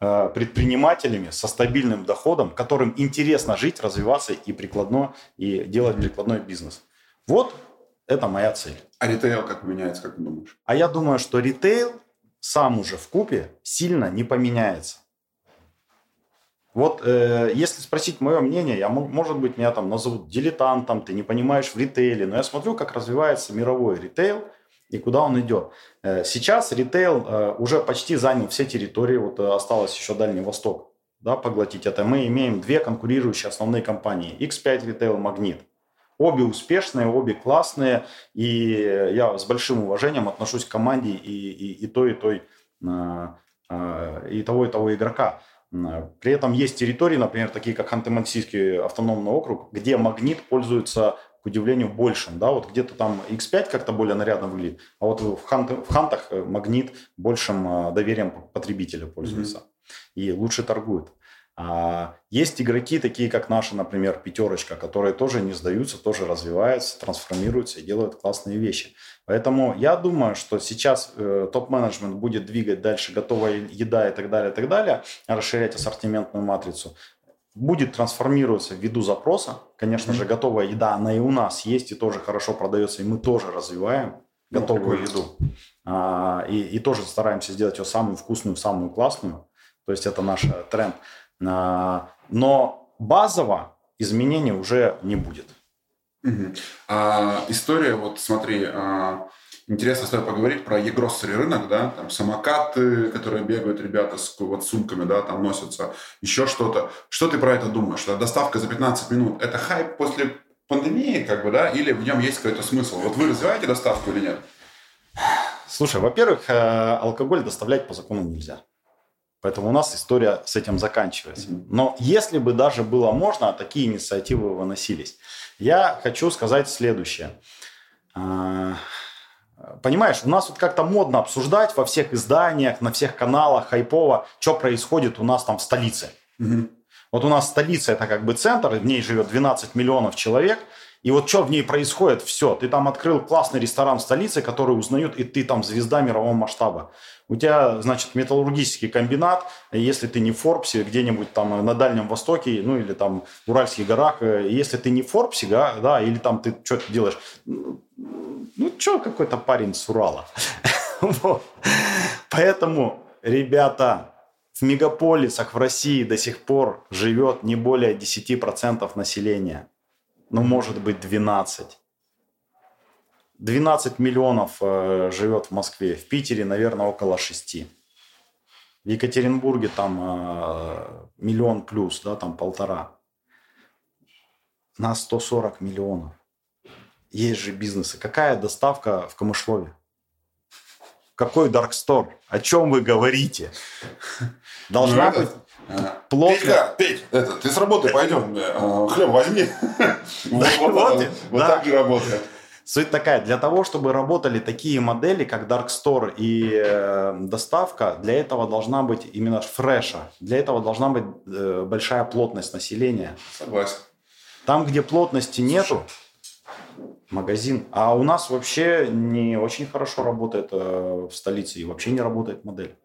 э, предпринимателями со стабильным доходом, которым интересно жить, развиваться и прикладно, и делать прикладной бизнес. Вот это моя цель. А ритейл как меняется, как ты думаешь? А я думаю, что ритейл сам уже в купе сильно не поменяется. Вот э, если спросить мое мнение, я, может быть, меня там назовут дилетантом, ты не понимаешь в ритейле, но я смотрю, как развивается мировой ритейл и куда он идет. Э, сейчас ритейл э, уже почти занял все территории, вот э, осталось еще Дальний Восток да, поглотить это. Мы имеем две конкурирующие основные компании, X5 Retail, Магнит. Обе успешные, обе классные, и я с большим уважением отношусь к команде и, и, и той, и той, а, а, и того, и того игрока. При этом есть территории, например, такие как Ханты-Мансийский автономный округ, где магнит пользуется, к удивлению, большим. Да? Вот где-то там X5 как-то более нарядно выглядит, а вот в, хант, в Хантах магнит большим а, доверием потребителя пользуется. Mm-hmm. И лучше торгует. А есть игроки, такие как наши, например, пятерочка, которые тоже не сдаются, тоже развиваются, трансформируются и делают классные вещи. Поэтому я думаю, что сейчас э, топ-менеджмент будет двигать дальше готовая еда и так далее, и так далее, расширять ассортиментную матрицу. Будет трансформироваться ввиду запроса. Конечно mm-hmm. же, готовая еда, она и у нас есть, и тоже хорошо продается, и мы тоже развиваем ну, готовую ну, еду. А, и, и тоже стараемся сделать ее самую вкусную, самую классную. То есть это наш тренд. А, но базово изменений уже не будет. Угу. А, история, вот смотри, а, интересно с тобой поговорить про e-grocery рынок, да, там самокаты, которые бегают ребята с вот сумками, да, там носятся, еще что-то. Что ты про это думаешь? Что доставка за 15 минут – это хайп после пандемии, как бы, да, или в нем есть какой-то смысл? Вот вы развиваете доставку или нет? Слушай, во-первых, э, алкоголь доставлять по закону нельзя. Поэтому у нас история с этим заканчивается. Но если бы даже было можно, такие инициативы выносились. Я хочу сказать следующее. А, понимаешь, у нас вот как-то модно обсуждать во всех изданиях, на всех каналах хайпово, что происходит у нас там в столице. Угу. Вот у нас столица это как бы центр, в ней живет 12 миллионов человек – и вот что в ней происходит, все. Ты там открыл классный ресторан в столице, который узнают, и ты там звезда мирового масштаба. У тебя, значит, металлургический комбинат, если ты не в Форбсе, где-нибудь там на Дальнем Востоке, ну или там в Уральских горах, э, если ты не в Форбсе, да, да или там ты что-то делаешь, ну, что какой-то парень с Урала. Поэтому, ребята, в мегаполисах в России до сих пор живет не более 10% населения ну, может быть, 12. 12 миллионов э, живет в Москве, в Питере, наверное, около 6. В Екатеринбурге там э, миллион плюс, да, там полтора. На 140 миллионов. Есть же бизнесы. Какая доставка в Камышлове? Какой Даркстор? О чем вы говорите? Должна ну, быть Плотно. Петька, Петь, это, ты с работы пойдем, э, хлеб возьми. Вот так и работает. Суть такая, для того, чтобы работали такие модели, как Dark Store и э, доставка, для этого должна быть именно фреша. Для этого должна быть э, большая плотность населения. Согласен. Там, где плотности нету, магазин. А у нас вообще не очень хорошо работает э, в столице и вообще не работает модель.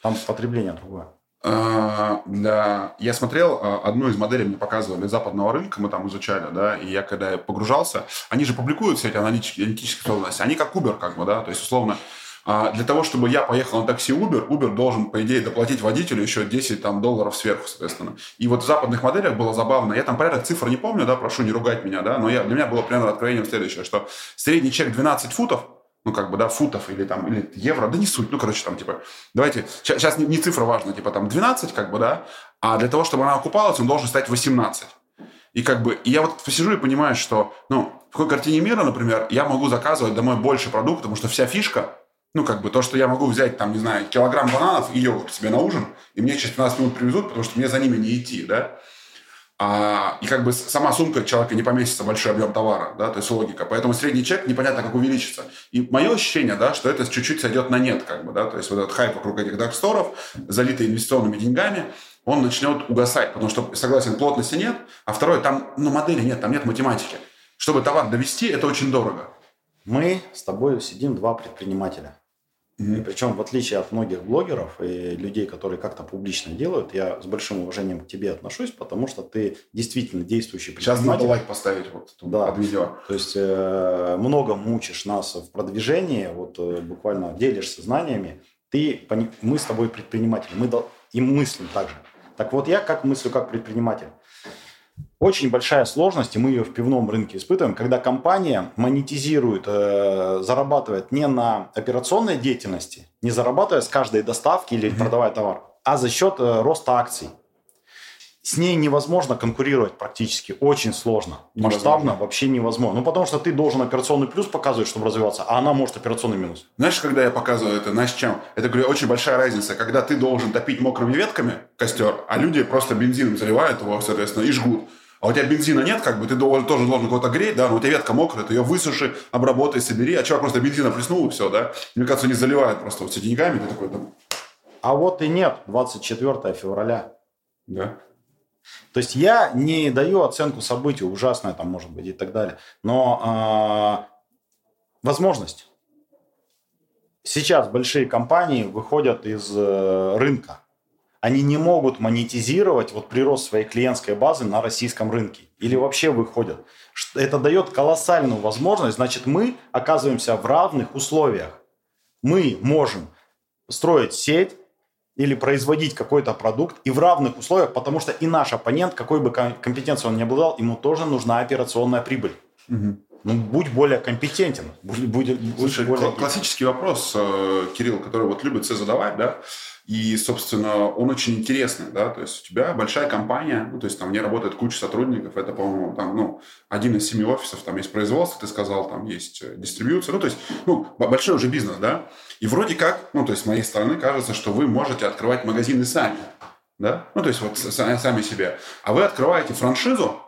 Там потребление другое. А, да, я смотрел а, одну из моделей, мне показывали западного рынка, мы там изучали, да, и я когда погружался, они же публикуют все эти аналитические, аналитические способности, они как Uber, как бы, да, то есть, условно, а, для того, чтобы я поехал на такси Uber, Uber должен, по идее, доплатить водителю еще 10 там, долларов сверху, соответственно. И вот в западных моделях было забавно. Я там порядок цифр не помню, да, прошу не ругать меня, да, но я, для меня было примерно откровением следующее, что средний чек 12 футов, ну, как бы, да, футов или там, или евро, да не суть, ну, короче, там, типа, давайте, сейчас не, не цифра важна, типа, там, 12, как бы, да, а для того, чтобы она окупалась, он должен стать 18. И как бы, и я вот посижу и понимаю, что, ну, в какой картине мира, например, я могу заказывать домой больше продуктов, потому что вся фишка, ну, как бы, то, что я могу взять, там, не знаю, килограмм бананов и йогурт себе на ужин, и мне через 15 минут привезут, потому что мне за ними не идти, да, а, и как бы сама сумка человека не поместится большой объем товара, да, то есть логика. Поэтому средний чек непонятно как увеличится. И мое ощущение, да, что это чуть-чуть сойдет на нет, как бы, да, то есть вот этот хайп вокруг этих дарксторов, залитый инвестиционными деньгами, он начнет угасать, потому что, согласен, плотности нет, а второе, там, ну, модели нет, там нет математики. Чтобы товар довести, это очень дорого. Мы с тобой сидим два предпринимателя. Mm-hmm. И причем, в отличие от многих блогеров и людей, которые как-то публично делают, я с большим уважением к тебе отношусь, потому что ты действительно действующий предприниматель. Сейчас надо лайк поставить вот тут да. под видео. То есть э, много мучишь нас в продвижении, вот э, буквально делишься знаниями. Ты, мы с тобой предприниматели, мы и мыслим так же. Так вот, я как мыслю как предприниматель. Очень большая сложность, и мы ее в пивном рынке испытываем, когда компания монетизирует, э, зарабатывает не на операционной деятельности, не зарабатывая с каждой доставки или mm-hmm. продавая товар, а за счет э, роста акций. С ней невозможно конкурировать практически, очень сложно. Невозможно. Масштабно вообще невозможно. Ну, потому что ты должен операционный плюс показывать, чтобы развиваться, а она может операционный минус. Знаешь, когда я показываю это, знаешь, чем? Это, говорю, очень большая разница, когда ты должен топить мокрыми ветками костер, а люди просто бензином заливают его, соответственно, и жгут а у тебя бензина нет, как бы ты должен, тоже должен кого-то греть, да, но у тебя ветка мокрая, ты ее высуши, обработай, собери, а чувак просто бензина плеснул и все, да. Мне кажется, не заливает просто вот с деньгами, ты такой, да. А вот и нет, 24 февраля. Да. То есть я не даю оценку событию, ужасное там может быть и так далее, но э, возможность. Сейчас большие компании выходят из э, рынка они не могут монетизировать вот прирост своей клиентской базы на российском рынке или вообще выходят. Это дает колоссальную возможность, значит, мы оказываемся в равных условиях. Мы можем строить сеть или производить какой-то продукт и в равных условиях, потому что и наш оппонент, какой бы компетенцией он ни обладал, ему тоже нужна операционная прибыль. Угу. Ну, будь более компетентен. Будь, будь, будь Слушай, более... классический вопрос, э, Кирилл, который вот любит все задавать, да, и, собственно, он очень интересный, да, то есть у тебя большая компания, ну, то есть там в ней работает куча сотрудников, это, по-моему, там, ну, один из семи офисов, там есть производство, ты сказал, там есть э, дистрибьюция, ну, то есть, ну, большой уже бизнес, да, и вроде как, ну, то есть с моей стороны кажется, что вы можете открывать магазины сами, да, ну, то есть вот сами себе, а вы открываете франшизу,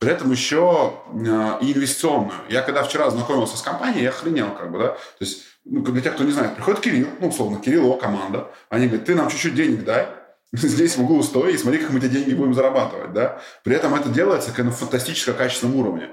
при этом еще э, и инвестиционную. Я когда вчера знакомился с компанией, я охренел, как бы, да, то есть ну, для тех, кто не знает, приходит Кирилл, ну, условно, Кирилл, его команда, они говорят, ты нам чуть-чуть денег дай, здесь в углу стой, и смотри, как мы эти деньги будем зарабатывать, да. При этом это делается как на фантастически качественном уровне.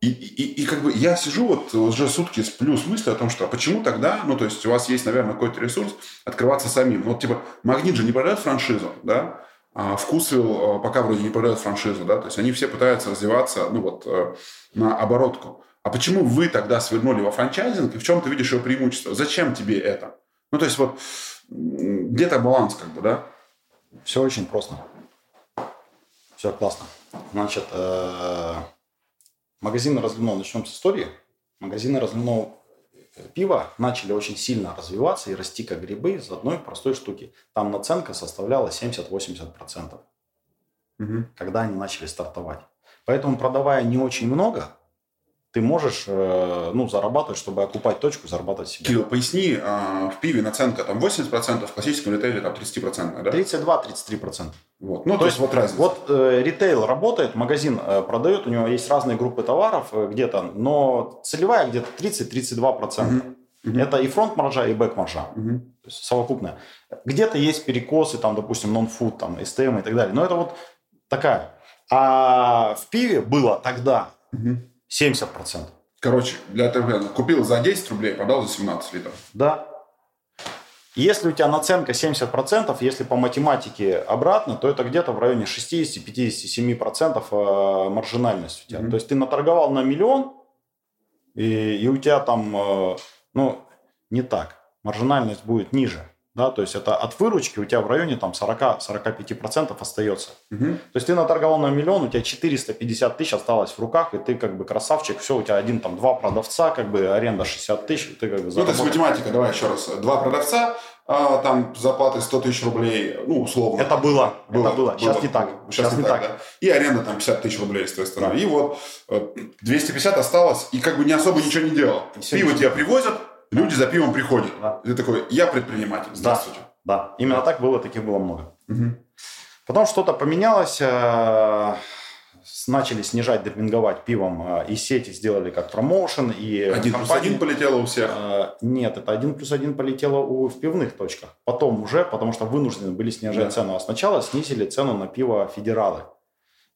И, и, и как бы я сижу вот уже сутки с мыслью о том, что а почему тогда, ну, то есть у вас есть, наверное, какой-то ресурс открываться самим. Ну, вот, типа, Магнит же не продает франшизу, да, а Вкусвилл э, пока вроде не продает франшизу, да, то есть они все пытаются развиваться, ну, вот, э, на оборотку. А почему вы тогда свернули во франчайзинг, и в чем ты видишь его преимущество? Зачем тебе это? Ну, то есть вот где-то баланс как бы, да? Все очень просто. Все классно. Значит, э, магазины разливного, начнем с истории. Магазины разливного пива начали очень сильно развиваться и расти как грибы из одной простой штуки. Там наценка составляла 70-80%, угу. когда они начали стартовать. Поэтому, продавая не очень много, ты можешь э, ну, зарабатывать, чтобы окупать точку, зарабатывать себе. Кирилл, поясни, а, в пиве наценка там 80%, в классическом ритейле там 30%, да? 32-33%. Вот. Ну, то, то есть, вот разница. Вот э, ритейл работает, магазин э, продает, у него есть разные группы товаров э, где-то, но целевая где-то 30-32%. Угу. Угу. Это и фронт-маржа, и бэк-маржа. Угу. То есть совокупная. Где-то есть перекосы, там, допустим, нон-фуд, там, STM и так далее. Но это вот такая. А в пиве было тогда угу 70%. Короче, для ТВ купил за 10 рублей, продал за 17 литров. Да. Если у тебя наценка 70%, если по математике обратно, то это где-то в районе 60-57% э, маржинальность у тебя. Mm-hmm. То есть ты наторговал на миллион, и, и у тебя там, э, ну, не так. Маржинальность будет ниже. Да, то есть это от выручки у тебя в районе там 40-45% остается. Угу. То есть ты наторговал на миллион, у тебя 450 тысяч осталось в руках, и ты как бы красавчик, все, у тебя один там два продавца, как бы аренда 60 тысяч, ты как бы Ну, то есть математика, давай еще раз. Два продавца, а, там зарплаты 100 тысяч рублей, ну, условно. Это было, было это было. Сейчас было, не так. Сейчас, Сейчас не так. так. Да. И аренда там 50 тысяч рублей с стороны. Да. И вот 250 э, осталось, и как бы не особо ничего не делал. Пиво тебя привозят, Люди за пивом приходят. Да. ты такой, я предприниматель, здравствуйте. Да, да. именно так было, таких было много. Угу. Потом что-то поменялось, э, начали снижать, демпинговать пивом, э, и сети сделали как промоушен. И один компании... плюс один полетело у всех? Э, нет, это один плюс один полетело у, в пивных точках. Потом уже, потому что вынуждены были снижать да. цену. А сначала снизили цену на пиво федералы.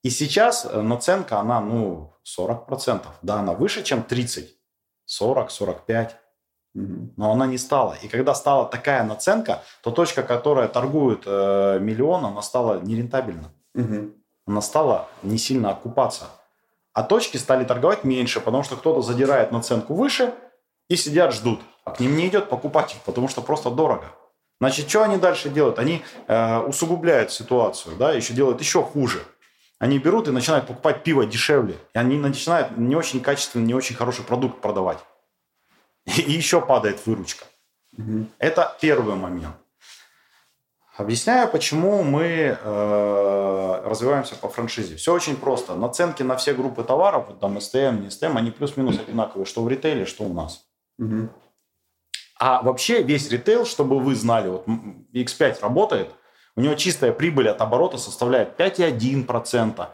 И сейчас наценка, она, ну, 40%. Да, она выше, чем 30. 40, 45. Но она не стала. И когда стала такая наценка, то точка, которая торгует э, миллион, она стала нерентабельна. Угу. Она стала не сильно окупаться. А точки стали торговать меньше, потому что кто-то задирает наценку выше и сидят, ждут. А к ним не идет покупатель, потому что просто дорого. Значит, что они дальше делают? Они э, усугубляют ситуацию, да, еще делают еще хуже. Они берут и начинают покупать пиво дешевле. И они начинают не очень качественный, не очень хороший продукт продавать и еще падает выручка. Угу. Это первый момент. Объясняю, почему мы э, развиваемся по франшизе. Все очень просто. Наценки на все группы товаров, вот там STM, не STM, они плюс-минус одинаковые, что в ритейле, что у нас. Угу. А вообще весь ритейл, чтобы вы знали, вот X5 работает, у него чистая прибыль от оборота составляет 5,1%,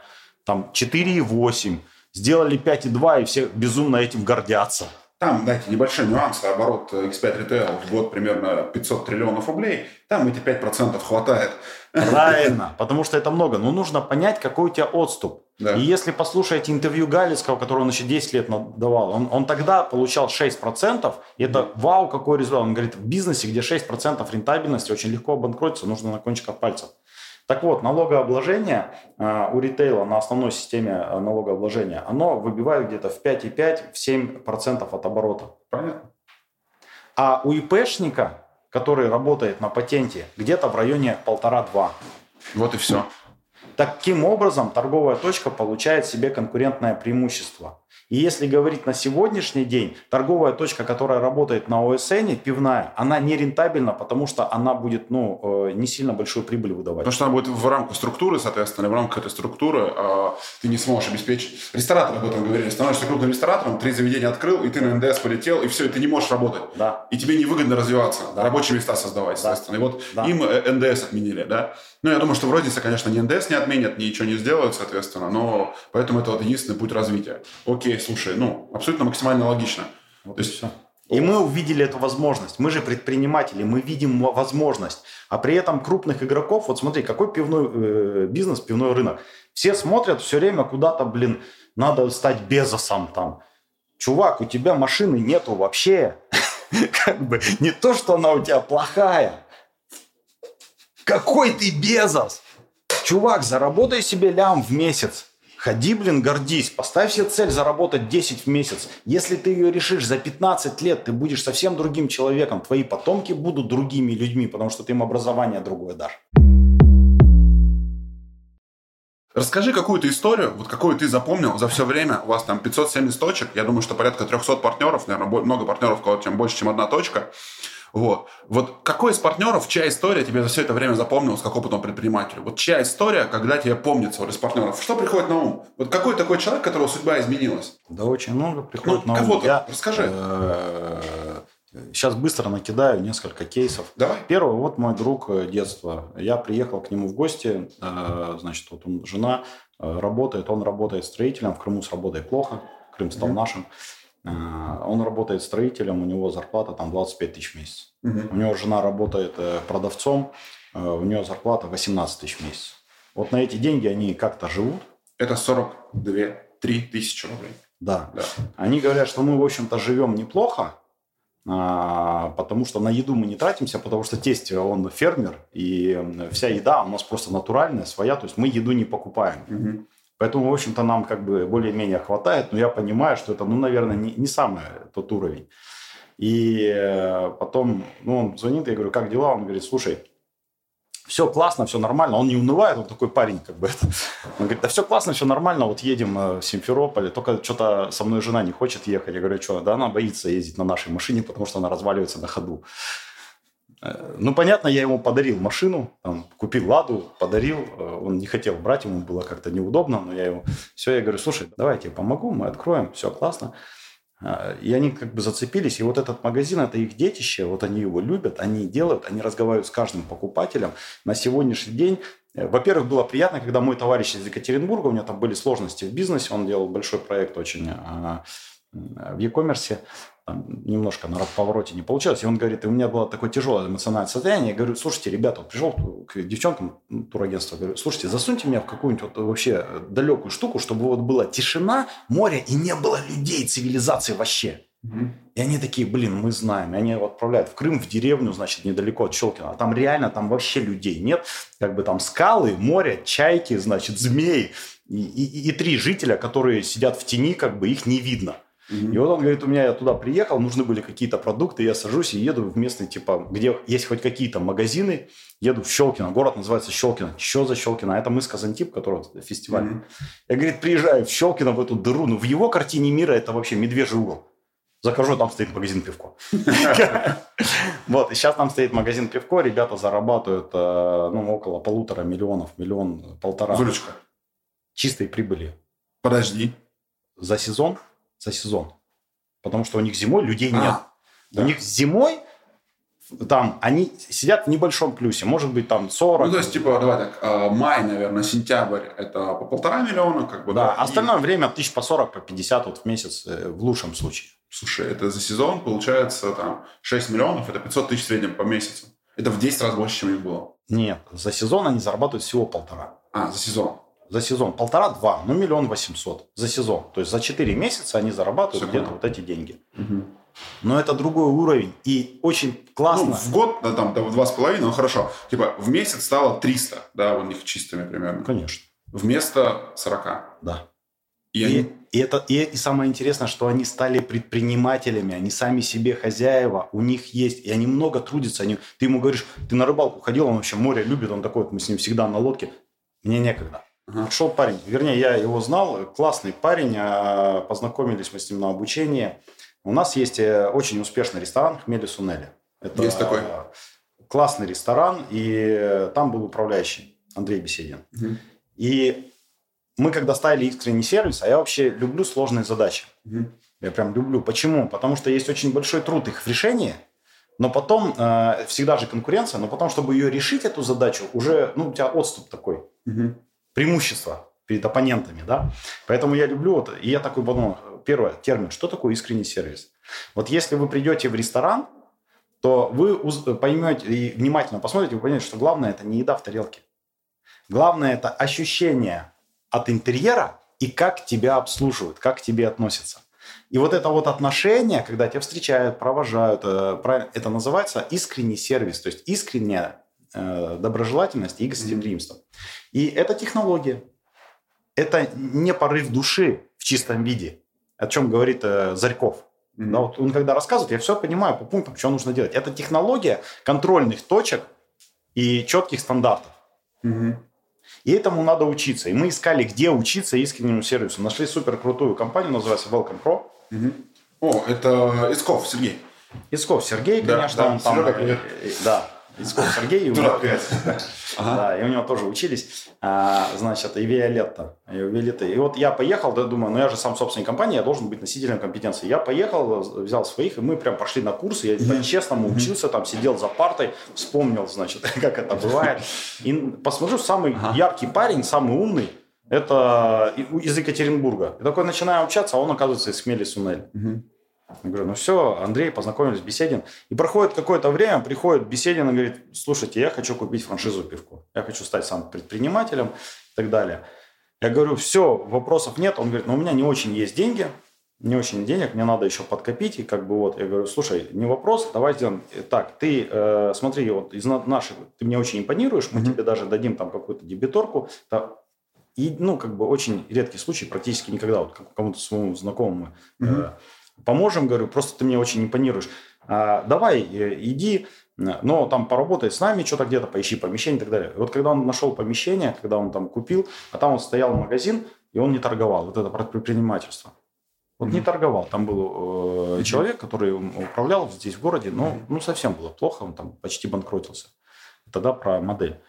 там 4,8%. Сделали 5,2% и все безумно этим гордятся. Там, знаете, небольшой нюанс, оборот X5 Retail в год примерно 500 триллионов рублей, там эти 5% хватает. Правильно, потому что это много, но нужно понять, какой у тебя отступ. Да. И если послушаете интервью Галицкого, которое он еще 10 лет давал, он, он тогда получал 6%, и это вау, какой результат. Он говорит, в бизнесе, где 6% рентабельности, очень легко обанкротиться, нужно на кончиках пальцев. Так вот, налогообложение э, у ритейла на основной системе э, налогообложения, оно выбивает где-то в 5,5-7% от оборота. Понятно. А у ИПшника, который работает на патенте, где-то в районе 1,5-2. Вот и все. Таким образом, торговая точка получает себе конкурентное преимущество. И если говорить на сегодняшний день, торговая точка, которая работает на ОСН, пивная, она не рентабельна, потому что она будет ну, э, не сильно большую прибыль выдавать. Потому что она будет в рамках структуры, соответственно, в рамках этой структуры э, ты не сможешь обеспечить. Рестораторы об этом говорили. Становишься крупным ресторатором, три заведения открыл, и ты на НДС полетел, и все, и ты не можешь работать. Да. И тебе невыгодно развиваться, да. рабочие места создавать, да. соответственно. И вот да. им э, НДС отменили, да. Ну, я думаю, что в Родисе, конечно, ни НДС не отменят, ничего не сделают, соответственно, но поэтому это вот единственный путь развития. Окей, слушай, ну, абсолютно максимально логично. Вот То есть все. И мы увидели эту возможность. Мы же предприниматели, мы видим возможность. А при этом крупных игроков, вот смотри, какой пивной э, бизнес, пивной рынок. Все смотрят все время куда-то, блин, надо стать Безосом там. Чувак, у тебя машины нету вообще. Как бы не то, что она у тебя плохая. Какой ты Безос? Чувак, заработай себе лям в месяц. Ходи, блин, гордись. Поставь себе цель заработать 10 в месяц. Если ты ее решишь за 15 лет, ты будешь совсем другим человеком. Твои потомки будут другими людьми, потому что ты им образование другое дашь. Расскажи какую-то историю, вот какую ты запомнил за все время. У вас там 570 точек. Я думаю, что порядка 300 партнеров, наверное, много партнеров, чем больше, чем одна точка. Вот. Вот какой из партнеров, чья история тебе за все это время запомнилась как опытному предпринимателю? Вот чья история, когда тебе помнится вот из партнеров? Что приходит на ум? Вот какой такой человек, которого судьба изменилась? Да очень много приходит ну, на ум. Кого-то, Я, расскажи. Сейчас быстро накидаю несколько кейсов. Давай. Первый, вот мой друг э, детства. Я приехал к нему в гости, э, значит, вот он, жена э, работает, он работает строителем, в Крыму с работой плохо, Крым стал mm-hmm. нашим. А, он работает строителем, у него зарплата там 25 тысяч в месяц. Угу. У него жена работает э, продавцом, э, у нее зарплата 18 тысяч в месяц. Вот на эти деньги они как-то живут. Это 42 3 тысячи рублей. Да. да. Они говорят, что мы, в общем-то, живем неплохо, а, потому что на еду мы не тратимся, потому что тесть, он фермер, и вся еда у нас просто натуральная, своя, то есть мы еду не покупаем. Угу. Поэтому, в общем-то, нам как бы более-менее хватает, но я понимаю, что это, ну, наверное, не, не самый тот уровень. И э, потом, ну, он звонит, я говорю, как дела? Он говорит, слушай, все классно, все нормально. Он не унывает, он такой парень, как бы. Он говорит, да все классно, все нормально, вот едем э, в Симферополь, только что-то со мной жена не хочет ехать. Я говорю, что, да, она боится ездить на нашей машине, потому что она разваливается на ходу. Э, ну, понятно, я ему подарил машину, там, купил «Ладу», подарил. Э, он не хотел брать, ему было как-то неудобно, но я ему... Все, я говорю, слушай, давай я тебе помогу, мы откроем, все классно. Э, и они как бы зацепились. И вот этот магазин, это их детище, вот они его любят, они делают, они разговаривают с каждым покупателем. На сегодняшний день во-первых, было приятно, когда мой товарищ из Екатеринбурга, у него там были сложности в бизнесе, он делал большой проект очень в e-commerce, немножко на повороте не получилось. И он говорит, и у меня было такое тяжелое эмоциональное состояние. Я говорю, слушайте, ребята, вот пришел к девчонкам турагентства, говорю, слушайте, засуньте меня в какую-нибудь вот вообще далекую штуку, чтобы вот была тишина, море и не было людей, цивилизации вообще. Угу. И они такие, блин, мы знаем. И они его отправляют в Крым, в деревню, значит, недалеко от Щелкина. А там реально, там вообще людей нет. Как бы там скалы, море, чайки, значит, змеи. И, и, и три жителя, которые сидят в тени, как бы их не видно. И вот он говорит, у меня я туда приехал, нужны были какие-то продукты, я сажусь и еду в местный, типа, где есть хоть какие-то магазины, еду в Щелкино, город называется Щелкино. Что за Щелкино? А это мы Казантип, который фестиваль. Mm-hmm. Я, говорит, приезжаю в Щелкино, в эту дыру, ну, в его картине мира это вообще медвежий угол. Захожу, там стоит магазин пивко. Вот, и сейчас там стоит магазин пивко, ребята зарабатывают, э, ну, около полутора миллионов, миллион, полтора. Зулечка. Чистой прибыли. Подожди. За сезон за сезон. Потому что у них зимой людей нет. А, да. У них зимой там они сидят в небольшом плюсе, может быть там 40. Ну, то есть, типа, давай так, а, май, наверное, сентябрь, это по полтора миллиона, как бы. Да, да остальное и... время тысяч по 40, по 50 вот в месяц э, в лучшем случае. Слушай, это за сезон получается там 6 миллионов, это 500 тысяч в среднем по месяцу. Это в 10 раз больше, чем их было. Нет, за сезон они зарабатывают всего полтора. А, за сезон за сезон. Полтора-два, ну миллион восемьсот за сезон. То есть за четыре месяца они зарабатывают где-то вот эти деньги. Угу. Но это другой уровень. И очень классно. Ну, в год, да, там, два с половиной, ну хорошо. Типа в месяц стало 300, да, у них чистыми примерно. Конечно. Вместо 40. Да. И, и, они... и, это, и, и самое интересное, что они стали предпринимателями, они сами себе хозяева, у них есть, и они много трудятся. Они, ты ему говоришь, ты на рыбалку ходил, он вообще море любит, он такой, вот мы с ним всегда на лодке. Мне некогда. Пришел парень, вернее, я его знал, классный парень, а, познакомились мы с ним на обучении. У нас есть э, очень успешный ресторан Хмели Сунели. Это есть такой. Классный ресторан, и там был управляющий Андрей Беседин. Угу. И мы когда ставили искренний сервис, а я вообще люблю сложные задачи. Угу. Я прям люблю. Почему? Потому что есть очень большой труд их в решении, но потом э, всегда же конкуренция, но потом, чтобы ее решить, эту задачу, уже ну, у тебя отступ такой. Угу. Преимущество перед оппонентами, да. Поэтому я люблю вот, и я такой подумал, первое, термин, что такое искренний сервис? Вот если вы придете в ресторан, то вы поймете и внимательно посмотрите, вы поймете, что главное это не еда в тарелке. Главное это ощущение от интерьера и как тебя обслуживают, как к тебе относятся. И вот это вот отношение, когда тебя встречают, провожают, э, это называется искренний сервис, то есть искренняя э, доброжелательность и гостеприимство. И это технология. Это не порыв души в чистом виде, о чем говорит э, Зарьков. Mm-hmm. Да, вот он когда рассказывает, я все понимаю по пунктам, что нужно делать. Это технология контрольных точек и четких стандартов. Mm-hmm. И этому надо учиться. И мы искали, где учиться искреннему сервису. Нашли супер крутую компанию, называется Welcome Pro. Угу. О, это Исков Сергей. Исков Сергей, да, конечно, да, он там... Серега, привет. Да, Исков Сергей. Дурак, Да, и у него тоже учились. А, значит, и Виолетта. И, Виолетта. и вот я поехал, да, думаю, ну я же сам собственник компании, я должен быть носителем компетенции. Я поехал, взял своих, и мы прям пошли на курсы. Я по-честному учился, там сидел за партой, вспомнил, значит, как это бывает. И посмотрю, самый яркий парень, самый умный, это из Екатеринбурга. И такой начинаю общаться, а он, оказывается, из Хмели Сунель. Угу. Я говорю, ну все, Андрей, познакомились, Беседин. И проходит какое-то время, приходит Беседин и говорит, слушайте, я хочу купить франшизу пивку. Я хочу стать сам предпринимателем и так далее. Я говорю, все, вопросов нет. Он говорит, ну у меня не очень есть деньги, не очень денег, мне надо еще подкопить. И как бы вот, я говорю, слушай, не вопрос, давай сделаем так. Ты э, смотри, вот из наших, ты мне очень импонируешь, мы mm-hmm. тебе даже дадим там какую-то дебиторку. И, ну, как бы очень редкий случай, практически никогда, вот кому-то своему знакомому mm-hmm. Поможем, говорю, просто ты мне очень импонируешь. А, давай, э, иди, но там поработай с нами, что-то где-то поищи помещение и так далее. И вот когда он нашел помещение, когда он там купил, а там вот стоял магазин, и он не торговал. Вот это предпринимательство. Вот mm-hmm. не торговал. Там был э, mm-hmm. человек, который управлял здесь в городе, но mm-hmm. ну, совсем было плохо, он там почти банкротился. Тогда про модель.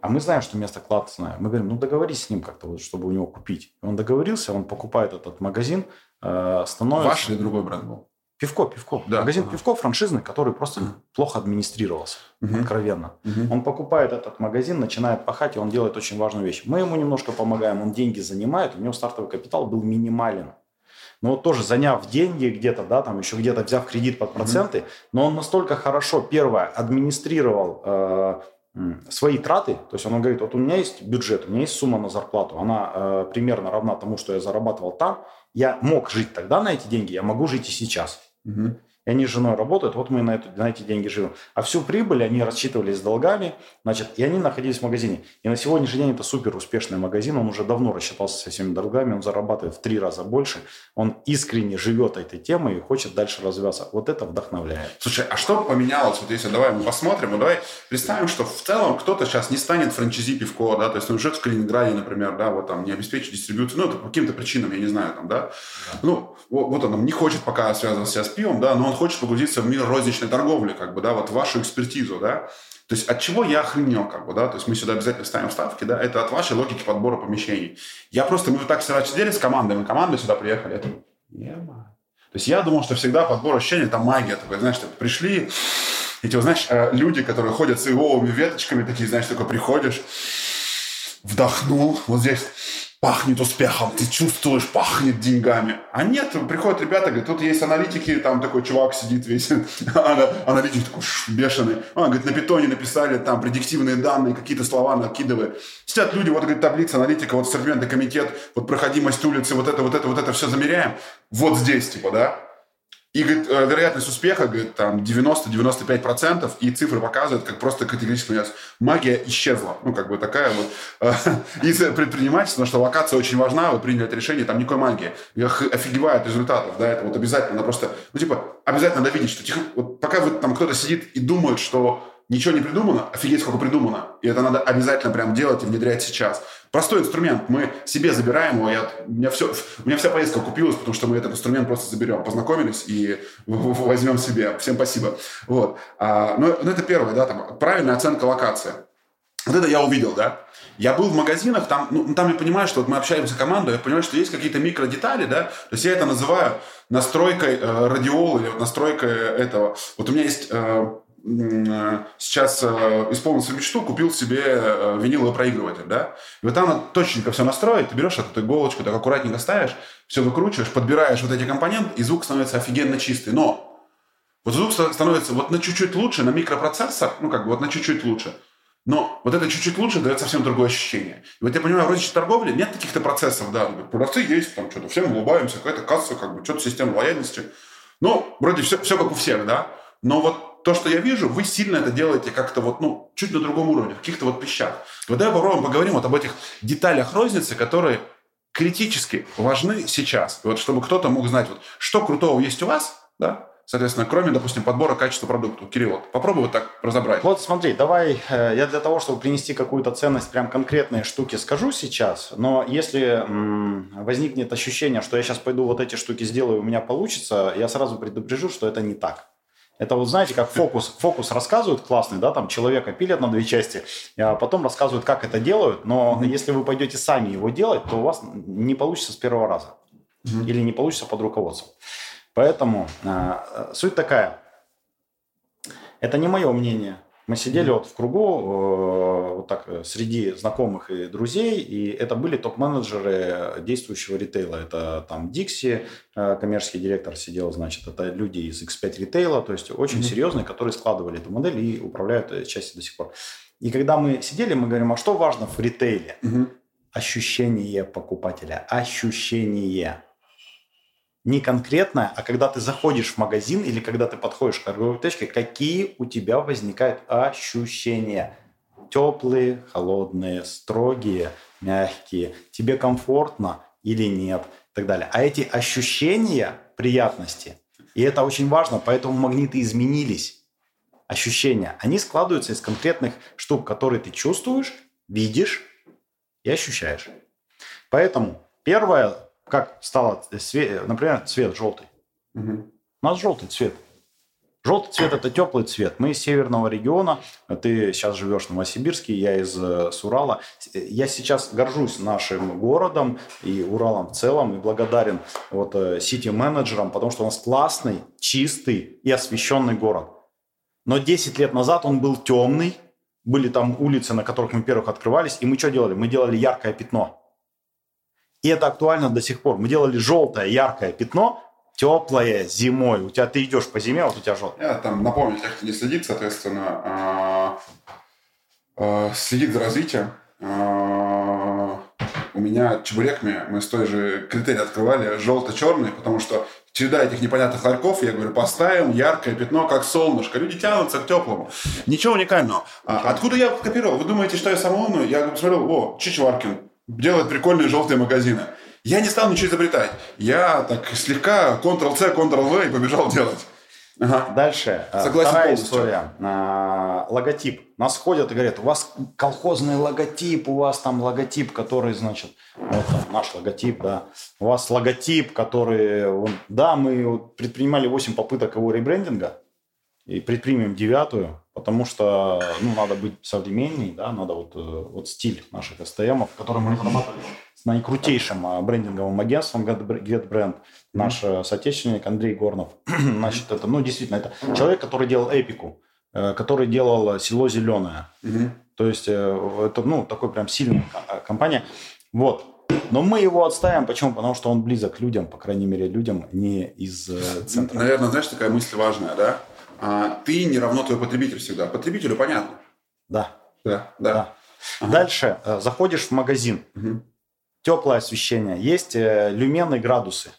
А мы знаем, что место клад знаем. Мы говорим, ну договорись с ним как-то, вот, чтобы у него купить. И он договорился, он покупает этот магазин, становится... Ваш или другой бренд был? Пивко, пивко. Да. Магазин ага. пивко франшизный, который просто плохо администрировался, uh откровенно. uh Он покупает этот магазин, начинает пахать, и он делает очень важную вещь. Мы ему немножко помогаем, он деньги занимает, у него стартовый капитал был минимален. Но вот тоже заняв деньги где-то, да, там еще где-то взяв кредит под проценты, uh но он настолько хорошо, первое, администрировал э, свои траты, то есть он говорит, вот у меня есть бюджет, у меня есть сумма на зарплату, она э, примерно равна тому, что я зарабатывал там, я мог жить тогда на эти деньги, я могу жить и сейчас. Угу. И они с женой работают, вот мы на, эту, на эти деньги живем. А всю прибыль они рассчитывали с долгами, значит, и они находились в магазине. И на сегодняшний день это супер успешный магазин, он уже давно рассчитался со всеми долгами, он зарабатывает в три раза больше, он искренне живет этой темой и хочет дальше развиваться. Вот это вдохновляет. Слушай, а что поменялось? Вот если давай мы посмотрим, давай представим, что в целом кто-то сейчас не станет франчайзи пивко, да, то есть он живет в Калининграде, например, да, вот там не обеспечит дистрибуцию, ну, это по каким-то причинам, я не знаю, там, да, да. ну, вот, вот он не хочет пока связываться с пивом, да, но он хочет погрузиться в мир розничной торговли, как бы, да, вот вашу экспертизу, да. То есть от чего я охренел, как бы, да, то есть мы сюда обязательно ставим ставки, да, это от вашей логики подбора помещений. Я просто, мы вот так вчера сидели с командой, мы командой сюда приехали, это, то есть я думал, что всегда подбор ощущений это магия, такой, знаешь, что пришли, эти, знаешь, э, люди, которые ходят с ивовыми веточками, такие, знаешь, такой приходишь, вдохнул, вот здесь пахнет успехом, ты чувствуешь, пахнет деньгами. А нет, приходят ребята, говорят, тут есть аналитики, там такой чувак сидит весь, аналитик такой бешеный. Он говорит, на питоне написали там предиктивные данные, какие-то слова накидывают. Сидят люди, вот, говорит, таблица аналитика, вот ассортиментный комитет, вот проходимость улицы, вот это, вот это, вот это все замеряем. Вот здесь, типа, да? И говорит, э, вероятность успеха, говорит, там 90-95%, и цифры показывают, как просто категорически меняется. Магия исчезла. Ну, как бы такая вот. Э, и предпринимательство, что локация очень важна, вы приняли это решение, там никакой магии. Я офигеваю от результатов, да, это вот обязательно, просто, ну, типа, обязательно надо видеть, что тихо, вот пока вы там кто-то сидит и думает, что ничего не придумано, офигеть, сколько придумано. И это надо обязательно прям делать и внедрять сейчас. Простой инструмент. Мы себе забираем его. Я, у, меня все, у меня вся поездка купилась, потому что мы этот инструмент просто заберем. Познакомились и возьмем себе. Всем спасибо. Вот. А, ну, ну, это первое, да, там, правильная оценка локации. Вот это я увидел, да. Я был в магазинах, там, ну, там я понимаю, что вот мы общаемся с командой, я понимаю, что есть какие-то микродетали, да, то есть я это называю настройкой э, радиола или вот настройкой этого. Вот у меня есть э, сейчас э, исполнил свою мечту, купил себе э, виниловый проигрыватель, да, и вот там точненько все настроить, ты берешь эту иголочку, так аккуратненько ставишь, все выкручиваешь, подбираешь вот эти компоненты, и звук становится офигенно чистый, но вот звук становится вот на чуть-чуть лучше, на микропроцессор, ну как бы вот на чуть-чуть лучше – но вот это чуть-чуть лучше дает совсем другое ощущение. И вот я понимаю, в розничной торговле нет каких-то процессов, да, продавцы есть, там что-то, всем улыбаемся, какая-то касса, как бы, что-то система лояльности. Ну, вроде все, все как у всех, да, но вот то, что я вижу, вы сильно это делаете как-то вот, ну, чуть на другом уровне, в каких-то вот пищах. Вот давай попробуем поговорим вот об этих деталях розницы, которые критически важны сейчас. Вот чтобы кто-то мог знать, вот, что крутого есть у вас, да, Соответственно, кроме, допустим, подбора качества продукта. Кирилл, вот, попробуй вот так разобрать. Вот смотри, давай, э, я для того, чтобы принести какую-то ценность, прям конкретные штуки скажу сейчас, но если м, возникнет ощущение, что я сейчас пойду вот эти штуки сделаю, у меня получится, я сразу предупрежу, что это не так. Это вот знаете, как фокус, фокус рассказывают классный, да, там человека пилят на две части, а потом рассказывают, как это делают, но если вы пойдете сами его делать, то у вас не получится с первого раза. Mm-hmm. Или не получится под руководством. Поэтому э, суть такая. Это не мое мнение. Мы сидели вот в кругу, э, вот так, э, среди знакомых и друзей, и это были топ-менеджеры действующего ритейла. Это там Дикси, э, коммерческий директор сидел, значит, это люди из X5 ритейла, то есть очень mm-hmm. серьезные, которые складывали эту модель и управляют частью до сих пор. И когда мы сидели, мы говорим, а что важно в ритейле? Mm-hmm. Ощущение покупателя, ощущение не конкретное, а когда ты заходишь в магазин или когда ты подходишь к торговой точке, какие у тебя возникают ощущения. Теплые, холодные, строгие, мягкие. Тебе комфортно или нет и так далее. А эти ощущения приятности, и это очень важно, поэтому магниты изменились. Ощущения, они складываются из конкретных штук, которые ты чувствуешь, видишь и ощущаешь. Поэтому первое, как стало, например, цвет желтый. Угу. У нас желтый цвет. Желтый цвет – это теплый цвет. Мы из северного региона. Ты сейчас живешь в Новосибирске, я из э, с Урала. Я сейчас горжусь нашим городом и Уралом в целом. И благодарен вот сити-менеджерам, э, потому что у нас классный, чистый и освещенный город. Но 10 лет назад он был темный. Были там улицы, на которых мы первых открывались. И мы что делали? Мы делали яркое пятно. И это актуально до сих пор. Мы делали желтое яркое пятно, теплое зимой. У тебя ты идешь по зиме, вот у тебя желтое. Я там напомню, тех, кто не следит, соответственно, а, а, следит за развитием. А, у меня чебуреками мы с той же критерии открывали желто-черный, потому что череда этих непонятных ларьков, я говорю, поставим яркое пятно, как солнышко. Люди тянутся к теплому. Ничего уникального. Ничего. Откуда я копировал? Вы думаете, что я самый умный? Я посмотрел, о, Чичваркин, делает прикольные желтые магазины. Я не стал ничего изобретать. Я так слегка Ctrl-C, Ctrl-V и побежал делать. Ага. Дальше. Э, Согласен Вторая полностью. история. А, логотип. Нас ходят и говорят, у вас колхозный логотип, у вас там логотип, который, значит, это наш логотип, да. У вас логотип, который... Да, мы предпринимали 8 попыток его ребрендинга и предпримем девятую потому что ну, надо быть современней, да, надо вот, э, вот стиль наших STM, который мы разрабатывали с наикрутейшим а, брендинговым агентством GetBrand, наш mm-hmm. соотечественник Андрей Горнов. Значит, это, ну, действительно, это человек, который делал эпику, э, который делал село зеленое. Mm-hmm. То есть это, ну, такой прям сильная компания. Вот. Но мы его отставим. Почему? Потому что он близок к людям, по крайней мере, людям не из центра. Наверное, знаешь, такая мысль важная, да? А ты не равно твой потребитель всегда. Потребителю понятно. Да. Да, да. да. Ага. Дальше э, заходишь в магазин. Угу. Теплое освещение. Есть э, люмены градусы.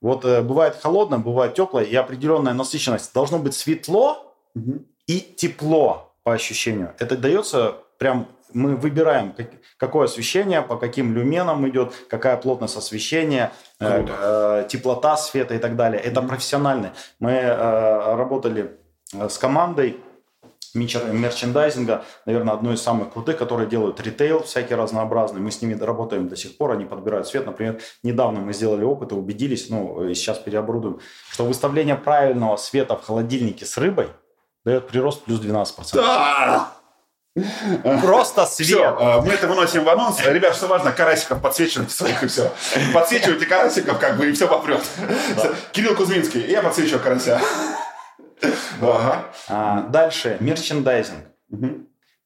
Вот э, бывает холодно, бывает теплое, и определенная насыщенность. Должно быть светло угу. и тепло по ощущению. Это дается прям мы выбираем, как, какое освещение, по каким люменам идет, какая плотность освещения, э, э, теплота света и так далее. Это профессионально. Мы э, работали э, с командой, мерчендайзинга, наверное, одно из самых крутых, которые делают ритейл всякий разнообразный. Мы с ними работаем до сих пор, они подбирают свет. Например, недавно мы сделали опыт и убедились, ну, и сейчас переоборудуем, что выставление правильного света в холодильнике с рыбой дает прирост плюс 12%. Да! Просто свет. Все, э, мы это выносим в анонс. Ребят, что важно, карасиков подсвечивайте своих и все. Подсвечивайте карасиков, как бы, и все попрет. Да. Кирилл Кузьминский, я подсвечиваю карася. Ага. А, дальше, мерчендайзинг. Угу.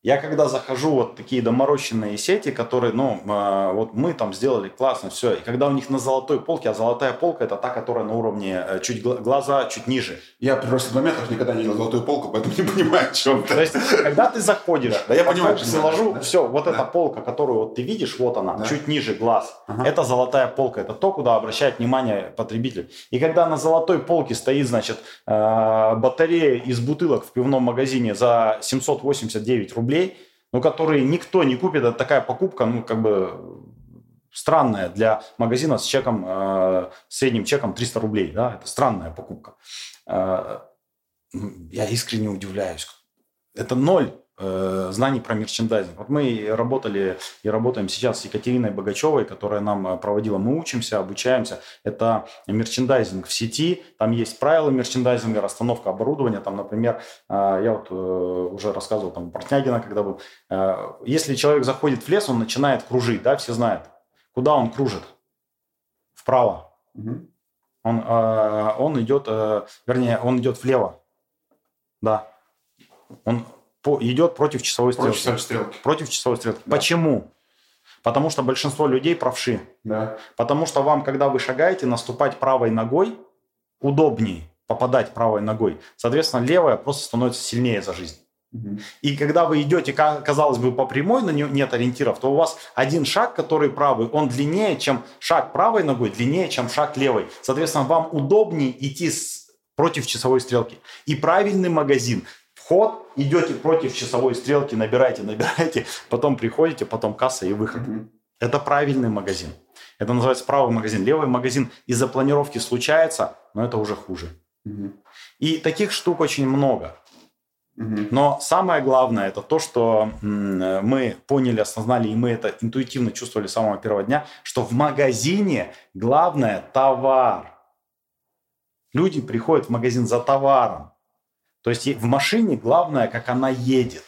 Я когда захожу вот такие доморощенные сети, которые, ну, э, вот мы там сделали классно, все, и когда у них на золотой полке, а золотая полка это та, которая на уровне э, чуть глаза чуть ниже. Я при росте 2 метров никогда не видел золотую полку, поэтому не понимаю, о чем ты. То есть, когда ты заходишь, да, я понимаю, заложу, да? все, вот да. эта полка, которую вот ты видишь, вот она, да. чуть ниже глаз, ага. это золотая полка, это то, куда обращает внимание потребитель. И когда на золотой полке стоит, значит, э, батарея из бутылок в пивном магазине за 789 рублей, рублей, но которые никто не купит. Это такая покупка, ну, как бы странная для магазина с чеком, э, средним чеком 300 рублей. Да? Это странная покупка. Э, я искренне удивляюсь. Это ноль знаний про мерчендайзинг. Вот мы работали и работаем сейчас с Екатериной Богачевой, которая нам э, проводила. Мы учимся, обучаемся. Это мерчендайзинг в сети. Там есть правила мерчендайзинга, расстановка оборудования. Там, например, э, я вот уже рассказывал там Портнягина, когда был. Если человек заходит в лес, он начинает кружить, да, все знают. Куда он кружит? Вправо. Угу. Он, он идет, вернее, он идет влево. Да. Он по, идет против часовой стрелки. Против часовой стрелки. Против часовой стрелки. Да. Почему? Потому что большинство людей правши. Да. Потому что вам, когда вы шагаете, наступать правой ногой удобнее попадать правой ногой. Соответственно, левая просто становится сильнее за жизнь. Угу. И когда вы идете, казалось бы, по прямой, но нет ориентиров, то у вас один шаг, который правый, он длиннее, чем шаг правой ногой, длиннее, чем шаг левой. Соответственно, вам удобнее идти с, против часовой стрелки. И правильный магазин вход, идете против часовой стрелки, набираете, набираете, потом приходите, потом касса и выход. Mm-hmm. Это правильный магазин. Это называется правый магазин. Левый магазин из-за планировки случается, но это уже хуже. Mm-hmm. И таких штук очень много. Mm-hmm. Но самое главное это то, что мы поняли, осознали, и мы это интуитивно чувствовали с самого первого дня, что в магазине главное товар. Люди приходят в магазин за товаром. То есть в машине главное, как она едет.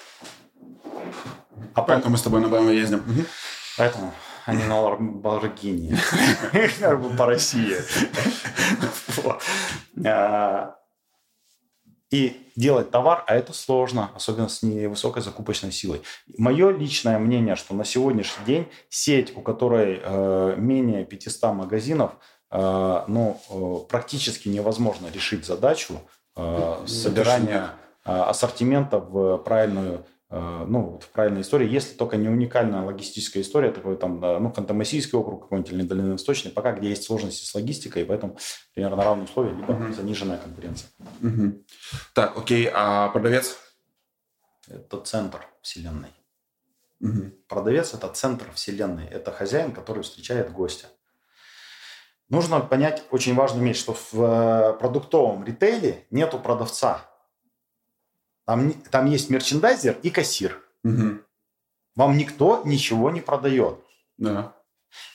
А поэтому мы с тобой на BMW ездим. Поэтому, а не на Ламборгини. По России. А, и делать товар, а это сложно, особенно с невысокой закупочной силой. Мое личное мнение, что на сегодняшний день сеть, у которой э, менее 500 магазинов, э, ну, э, практически невозможно решить задачу Э, собирания э, ассортимента в правильную э, ну, в правильной истории, если только не уникальная логистическая история, такой там, ну, Ханты-Мансийский округ какой-нибудь или Дальневосточный, пока где есть сложности с логистикой, поэтому примерно на равные условия, либо угу. заниженная конкуренция. Угу. Так, окей, а продавец? Это центр вселенной. Угу. Продавец – это центр вселенной, это хозяин, который встречает гостя. Нужно понять очень важную вещь, что в э, продуктовом ритейле нету продавца. Там, там есть мерчендайзер и кассир. Угу. Вам никто ничего не продает. Да.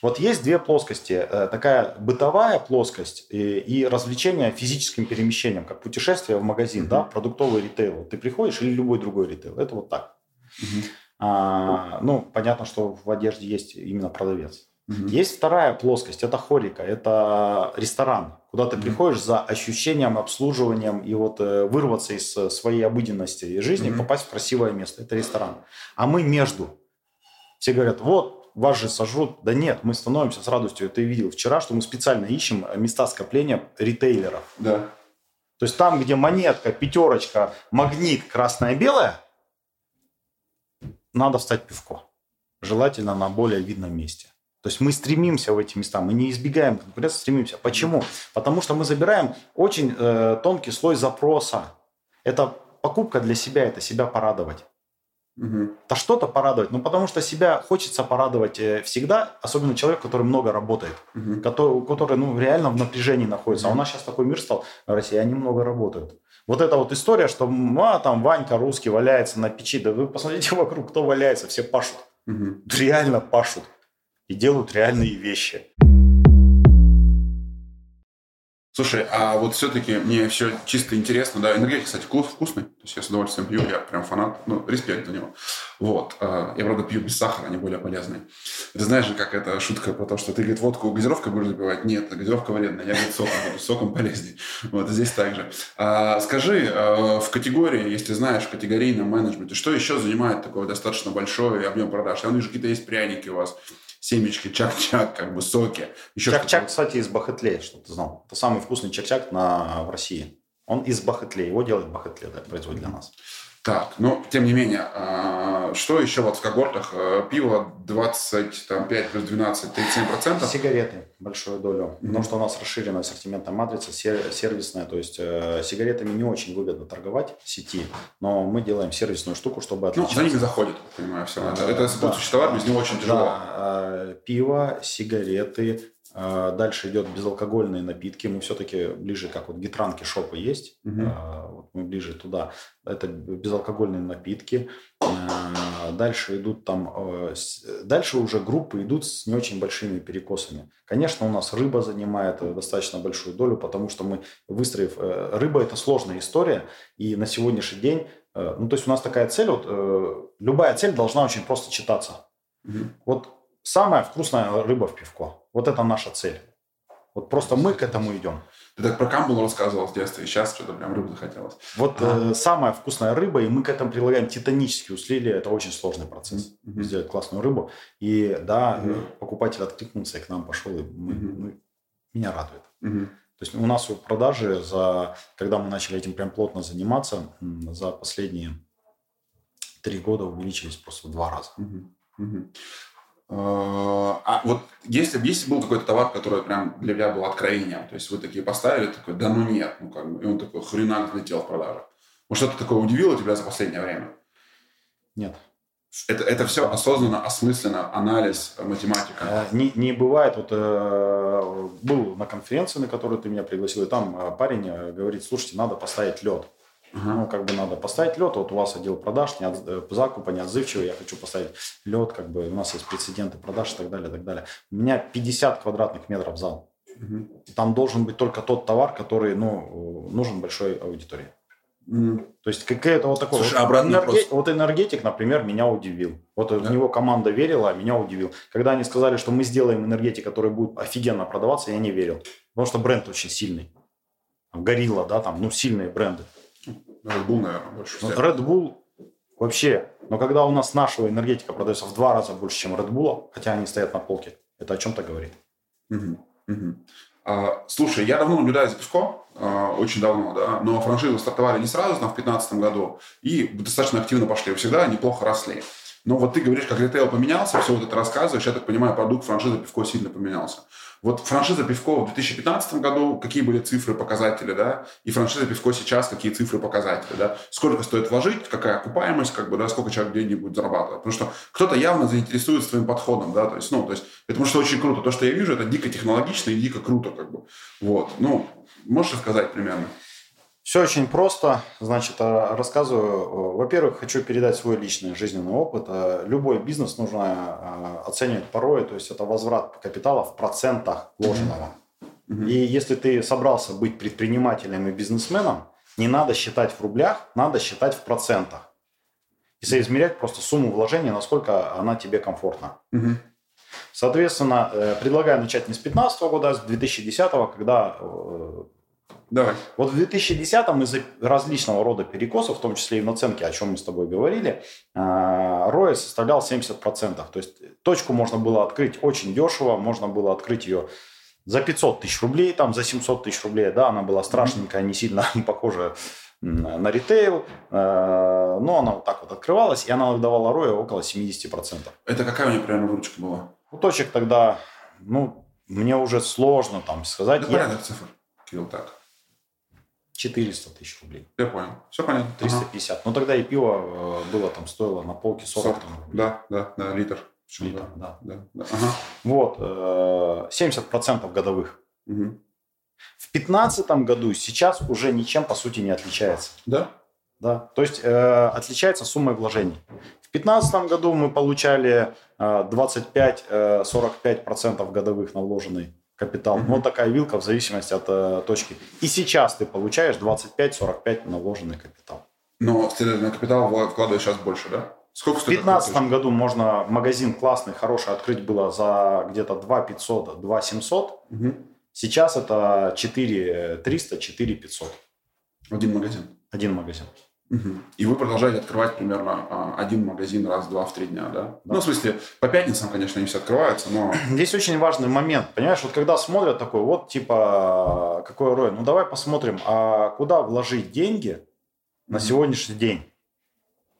Вот есть две плоскости. Э, такая бытовая плоскость и, и развлечение физическим перемещением, как путешествие в магазин, угу. да, продуктовый ритейл. Ты приходишь или любой другой ритейл. Это вот так. Угу. А, ну, понятно, что в одежде есть именно продавец. Угу. Есть вторая плоскость, это хорика, это ресторан, куда ты угу. приходишь за ощущением, обслуживанием и вот э, вырваться из э, своей обыденности и жизни, угу. попасть в красивое место. Это ресторан. А мы между. Все говорят, вот, вас же сожрут. Да нет, мы становимся с радостью. Ты видел вчера, что мы специально ищем места скопления ритейлеров. Да. То есть там, где монетка, пятерочка, магнит, красное-белое, надо встать пивко. Желательно на более видном месте. То есть мы стремимся в эти места, мы не избегаем конкуренции, стремимся. Почему? Потому что мы забираем очень э, тонкий слой запроса. Это покупка для себя, это себя порадовать. Угу. Да что-то порадовать. Ну, потому что себя хочется порадовать э, всегда, особенно человек, который много работает, угу. который, который ну, реально в напряжении находится. Угу. А у нас сейчас такой мир стал, россияне много работают. Вот эта вот история, что а, там Ванька русский валяется на печи, да вы посмотрите вокруг, кто валяется, все пашут. Угу. Реально пашут и делают реальные вещи. Слушай, а вот все-таки мне все чисто интересно, да, энергетик, кстати, вкусный, то есть я с удовольствием пью, я прям фанат, ну, респект за него. Вот, а, я, правда, пью без сахара, они более полезные. Ты знаешь же, как эта шутка про то, что ты, говорит, водку газировкой будешь запивать? Нет, газировка вредная, я, говорит, соком буду, соком полезнее. Вот, здесь также. А, скажи, а, в категории, если знаешь, в категорийном менеджменте, что еще занимает такой достаточно большой объем продаж? Я вижу, какие-то есть пряники у вас, семечки, чак-чак, как бы соки. Еще чак-чак, кстати, из Бахетле, что ты знал. Это самый вкусный чак-чак на, в России. Он из Бахетле, его делает Бахетле, да, производит для нас. Так, но тем не менее, а, что еще вот в когортах? А, пиво 25 плюс 12, 37 процентов? Сигареты, большую долю. Mm-hmm. Потому что у нас расширенная ассортиментная матрица, сервисная. То есть э, сигаретами не очень выгодно торговать в сети, но мы делаем сервисную штуку, чтобы отличаться. Ну, за ними заходит, понимаю, все. Это, это да, существовать без него очень тяжело. Да, пиво, сигареты, а, дальше идет безалкогольные напитки. Мы все-таки ближе, как вот гитранки шопы есть. Угу. Вот мы ближе туда. Это безалкогольные напитки. А, дальше идут там... Э, дальше уже группы идут с не очень большими перекосами. Конечно, у нас рыба занимает э, достаточно большую долю, потому что мы, выстроив... Э, рыба – это сложная история. И на сегодняшний день... Ну, то есть у нас такая цель, вот, любая цель должна очень просто читаться. Угу. Вот самая вкусная рыба в пивко. Вот это наша цель. Вот просто мы к этому идем. Ты так про камбулу рассказывал в детстве, и сейчас что-то прям рыбу захотелось. Вот а. э, самая вкусная рыба, и мы к этому прилагаем титанические усилия. Это очень сложный процесс. Mm-hmm. Сделать классную рыбу. И да, mm-hmm. покупатель откликнулся и к нам пошел, и мы, mm-hmm. ну, меня радует. Mm-hmm. То есть у нас продажи, за, когда мы начали этим прям плотно заниматься, за последние три года увеличились просто в два раза. Mm-hmm. Mm-hmm. А, а вот если, если был какой-то товар, который прям для меня был откровением, то есть вы такие поставили, такой, да ну нет, ну как бы, и он такой хренак взлетел в продажах. Может, что-то такое удивило тебя за последнее время? Нет. Это, это все осознанно, осмысленно, анализ, математика? Э, не, не бывает. Вот э, был на конференции, на которую ты меня пригласил, и там э, парень э, говорит, слушайте, надо поставить лед. Ага. Ну, как бы надо поставить лед. Вот у вас отдел продаж, не от, э, закупа неотзывчивый, я хочу поставить лед, как бы у нас есть прецеденты продаж и так далее, и так далее. У меня 50 квадратных метров зал. Угу. Там должен быть только тот товар, который ну, нужен большой аудитории. Mm. То есть какая-то вот такой Слушай, вот, энерге... вот энергетик, например, меня удивил. Вот да. в него команда верила, а меня удивил. Когда они сказали, что мы сделаем энергетик, который будет офигенно продаваться, я не верил. Потому что бренд очень сильный. Горилла, да, там, ну, сильные бренды. Red Bull, наверное, больше всех. Red Bull вообще. Но когда у нас нашего энергетика продается в два раза больше, чем Red Bull, хотя они стоят на полке, это о чем-то говорит. Угу, угу. А, слушай, я давно наблюдаю за Пивко, а, очень давно, да, но франшизы стартовали не сразу, там, в 2015 году, и достаточно активно пошли, всегда неплохо росли. Но вот ты говоришь, как ритейл поменялся, все вот это рассказываешь, я так понимаю, продукт франшизы Пивко сильно поменялся. Вот франшиза Пивко в 2015 году, какие были цифры, показатели, да, и франшиза Пивко сейчас, какие цифры, показатели, да, сколько стоит вложить, какая окупаемость, как бы, да, сколько человек денег будет зарабатывать. Потому что кто-то явно заинтересуется своим подходом, да, то есть, ну, то есть, потому что очень круто. То, что я вижу, это дико технологично и дико круто, как бы. Вот, ну, можешь рассказать примерно? Все очень просто. Значит, э, рассказываю. Во-первых, хочу передать свой личный жизненный опыт. Э, любой бизнес нужно э, оценивать порой, то есть это возврат капитала в процентах вложенного. Mm-hmm. И если ты собрался быть предпринимателем и бизнесменом, не надо считать в рублях, надо считать в процентах. И соизмерять просто сумму вложения, насколько она тебе комфортна. Mm-hmm. Соответственно, предлагаю начать не с 2015 года, а с 2010, когда Давай. Вот в 2010-м из-за различного рода перекосов, в том числе и в наценке, о чем мы с тобой говорили, ROI а, составлял 70%. То есть точку можно было открыть очень дешево, можно было открыть ее за 500 тысяч рублей, там за 700 тысяч рублей, да, она была страшненькая, не сильно похожа на ритейл, а, но она вот так вот открывалась, и она выдавала ROI около 70%. Это какая у нее примерно выручка была? У точек тогда, ну, мне уже сложно там сказать. Да порядок цифр, Кирилл, так. 400 тысяч рублей. Я понял. Все понятно. 350. Ага. Ну, тогда и пиво э, было там, стоило на полке 40. 40 там, да, да, да, литр. Литр, да. да. да, да. Ага. Вот, 70% э, годовых. Угу. В 2015 году сейчас уже ничем, по сути, не отличается. Да? Да. То есть э, отличается суммой вложений. В 2015 году мы получали э, 25-45% годовых на вложенный капитал. Mm-hmm. Вот такая вилка в зависимости от э, точки. И сейчас ты получаешь 25-45 на вложенный капитал. Но, следовательно, капитал вкладываешь сейчас больше, да? Сколько В 2015 году можно магазин классный, хороший открыть было за где-то 2 500, 2 700. Угу. Сейчас это 4 300, 4 500. Один магазин? Один магазин. Угу. И вы продолжаете открывать примерно а, один магазин раз-два в три дня, да? да? Ну, в смысле, по пятницам, конечно, они все открываются, но... Здесь очень важный момент, понимаешь, вот когда смотрят такой, вот, типа, какой рой, ну, давай посмотрим, а куда вложить деньги на сегодняшний день?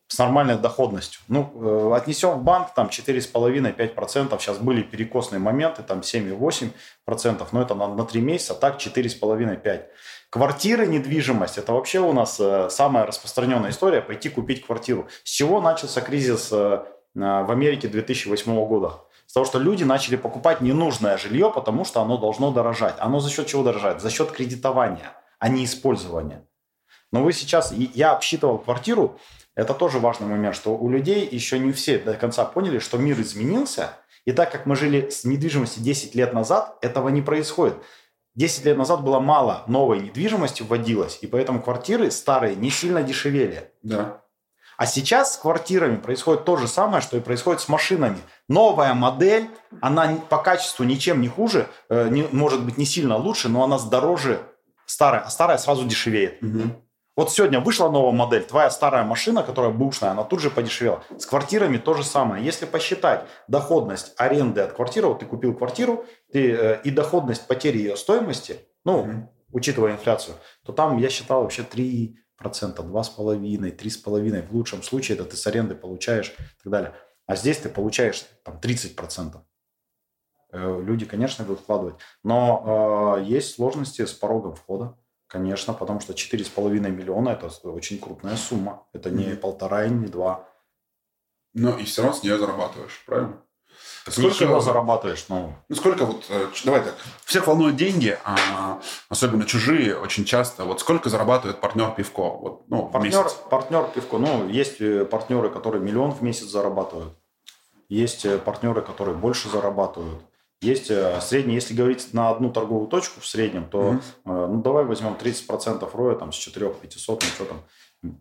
С нормальной доходностью. Ну, э, отнесем в банк там 4,5-5%. Сейчас были перекосные моменты, там 7,8%, но это на, на 3 месяца, так 4,5-5%. Квартиры, недвижимость, это вообще у нас э, самая распространенная история, пойти купить квартиру. С чего начался кризис э, в Америке 2008 года? С того, что люди начали покупать ненужное жилье, потому что оно должно дорожать. Оно за счет чего дорожает? За счет кредитования, а не использования. Но вы сейчас, я обсчитывал квартиру, это тоже важный момент, что у людей еще не все до конца поняли, что мир изменился, и так как мы жили с недвижимостью 10 лет назад, этого не происходит. 10 лет назад было мало новой недвижимости вводилось, и поэтому квартиры старые не сильно дешевели. Да. А сейчас с квартирами происходит то же самое, что и происходит с машинами. Новая модель, она по качеству ничем не хуже, э, не, может быть не сильно лучше, но она дороже старая, а старая сразу дешевеет. Угу. Вот сегодня вышла новая модель, твоя старая машина, которая бушная, она тут же подешевела. С квартирами то же самое. Если посчитать доходность аренды от квартиры, вот ты купил квартиру, ты, э, и доходность потери ее стоимости, ну, mm-hmm. учитывая инфляцию, то там я считал вообще 3 процента, 2,5, 3,5. В лучшем случае это ты с аренды получаешь и так далее. А здесь ты получаешь там 30 процентов. Э, люди, конечно, будут вкладывать. Но э, есть сложности с порогом входа. Конечно, потому что 4,5 миллиона – это очень крупная сумма. Это не mm-hmm. полтора и не два. Но и все равно с нее зарабатываешь, правильно? Сколько Ничего зарабатываешь, ну... Ну, сколько вот... Э, давай так. Всех волнуют деньги, а, особенно чужие, очень часто. Вот сколько зарабатывает партнер пивко? Вот, ну, партнер, месяц? партнер пивко. Ну, есть э, партнеры, которые миллион в месяц зарабатывают. Есть э, партнеры, которые больше зарабатывают. Есть э, средний, если говорить на одну торговую точку в среднем, то угу. ну давай возьмем 30% роя там с 4 500, ну что там,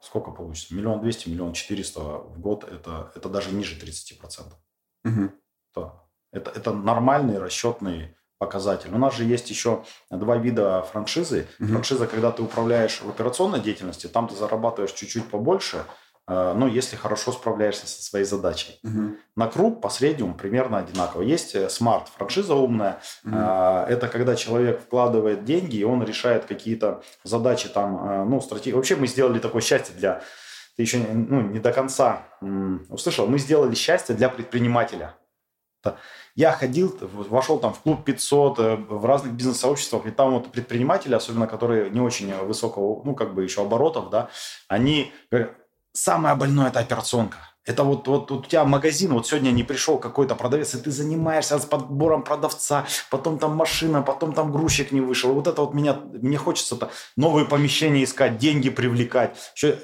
сколько получится? Миллион двести, миллион четыреста в год, это, это даже ниже 30%. Угу. То, это, это нормальный расчетный показатель. У нас же есть еще два вида франшизы. Угу. Франшиза, когда ты управляешь в операционной деятельности, там ты зарабатываешь чуть-чуть побольше, ну, если хорошо справляешься со своей задачей. Угу. На круг по среднему примерно одинаково. Есть э, смарт, франшиза умная. Угу. Это когда человек вкладывает деньги, и он решает какие-то задачи там, ну, стратегии. Вообще мы сделали такое счастье для... Ты еще ну, не до конца услышал. Мы сделали счастье для предпринимателя. Я ходил, вошел там в клуб 500, э, в разных бизнес-сообществах, и там вот предприниматели, особенно которые не очень высокого, ну, как бы еще оборотов, да, они говорят, самое больное – это операционка. Это вот, вот, у тебя магазин, вот сегодня не пришел какой-то продавец, и ты занимаешься с подбором продавца, потом там машина, потом там грузчик не вышел. Вот это вот меня, мне хочется-то новые помещения искать, деньги привлекать. Еще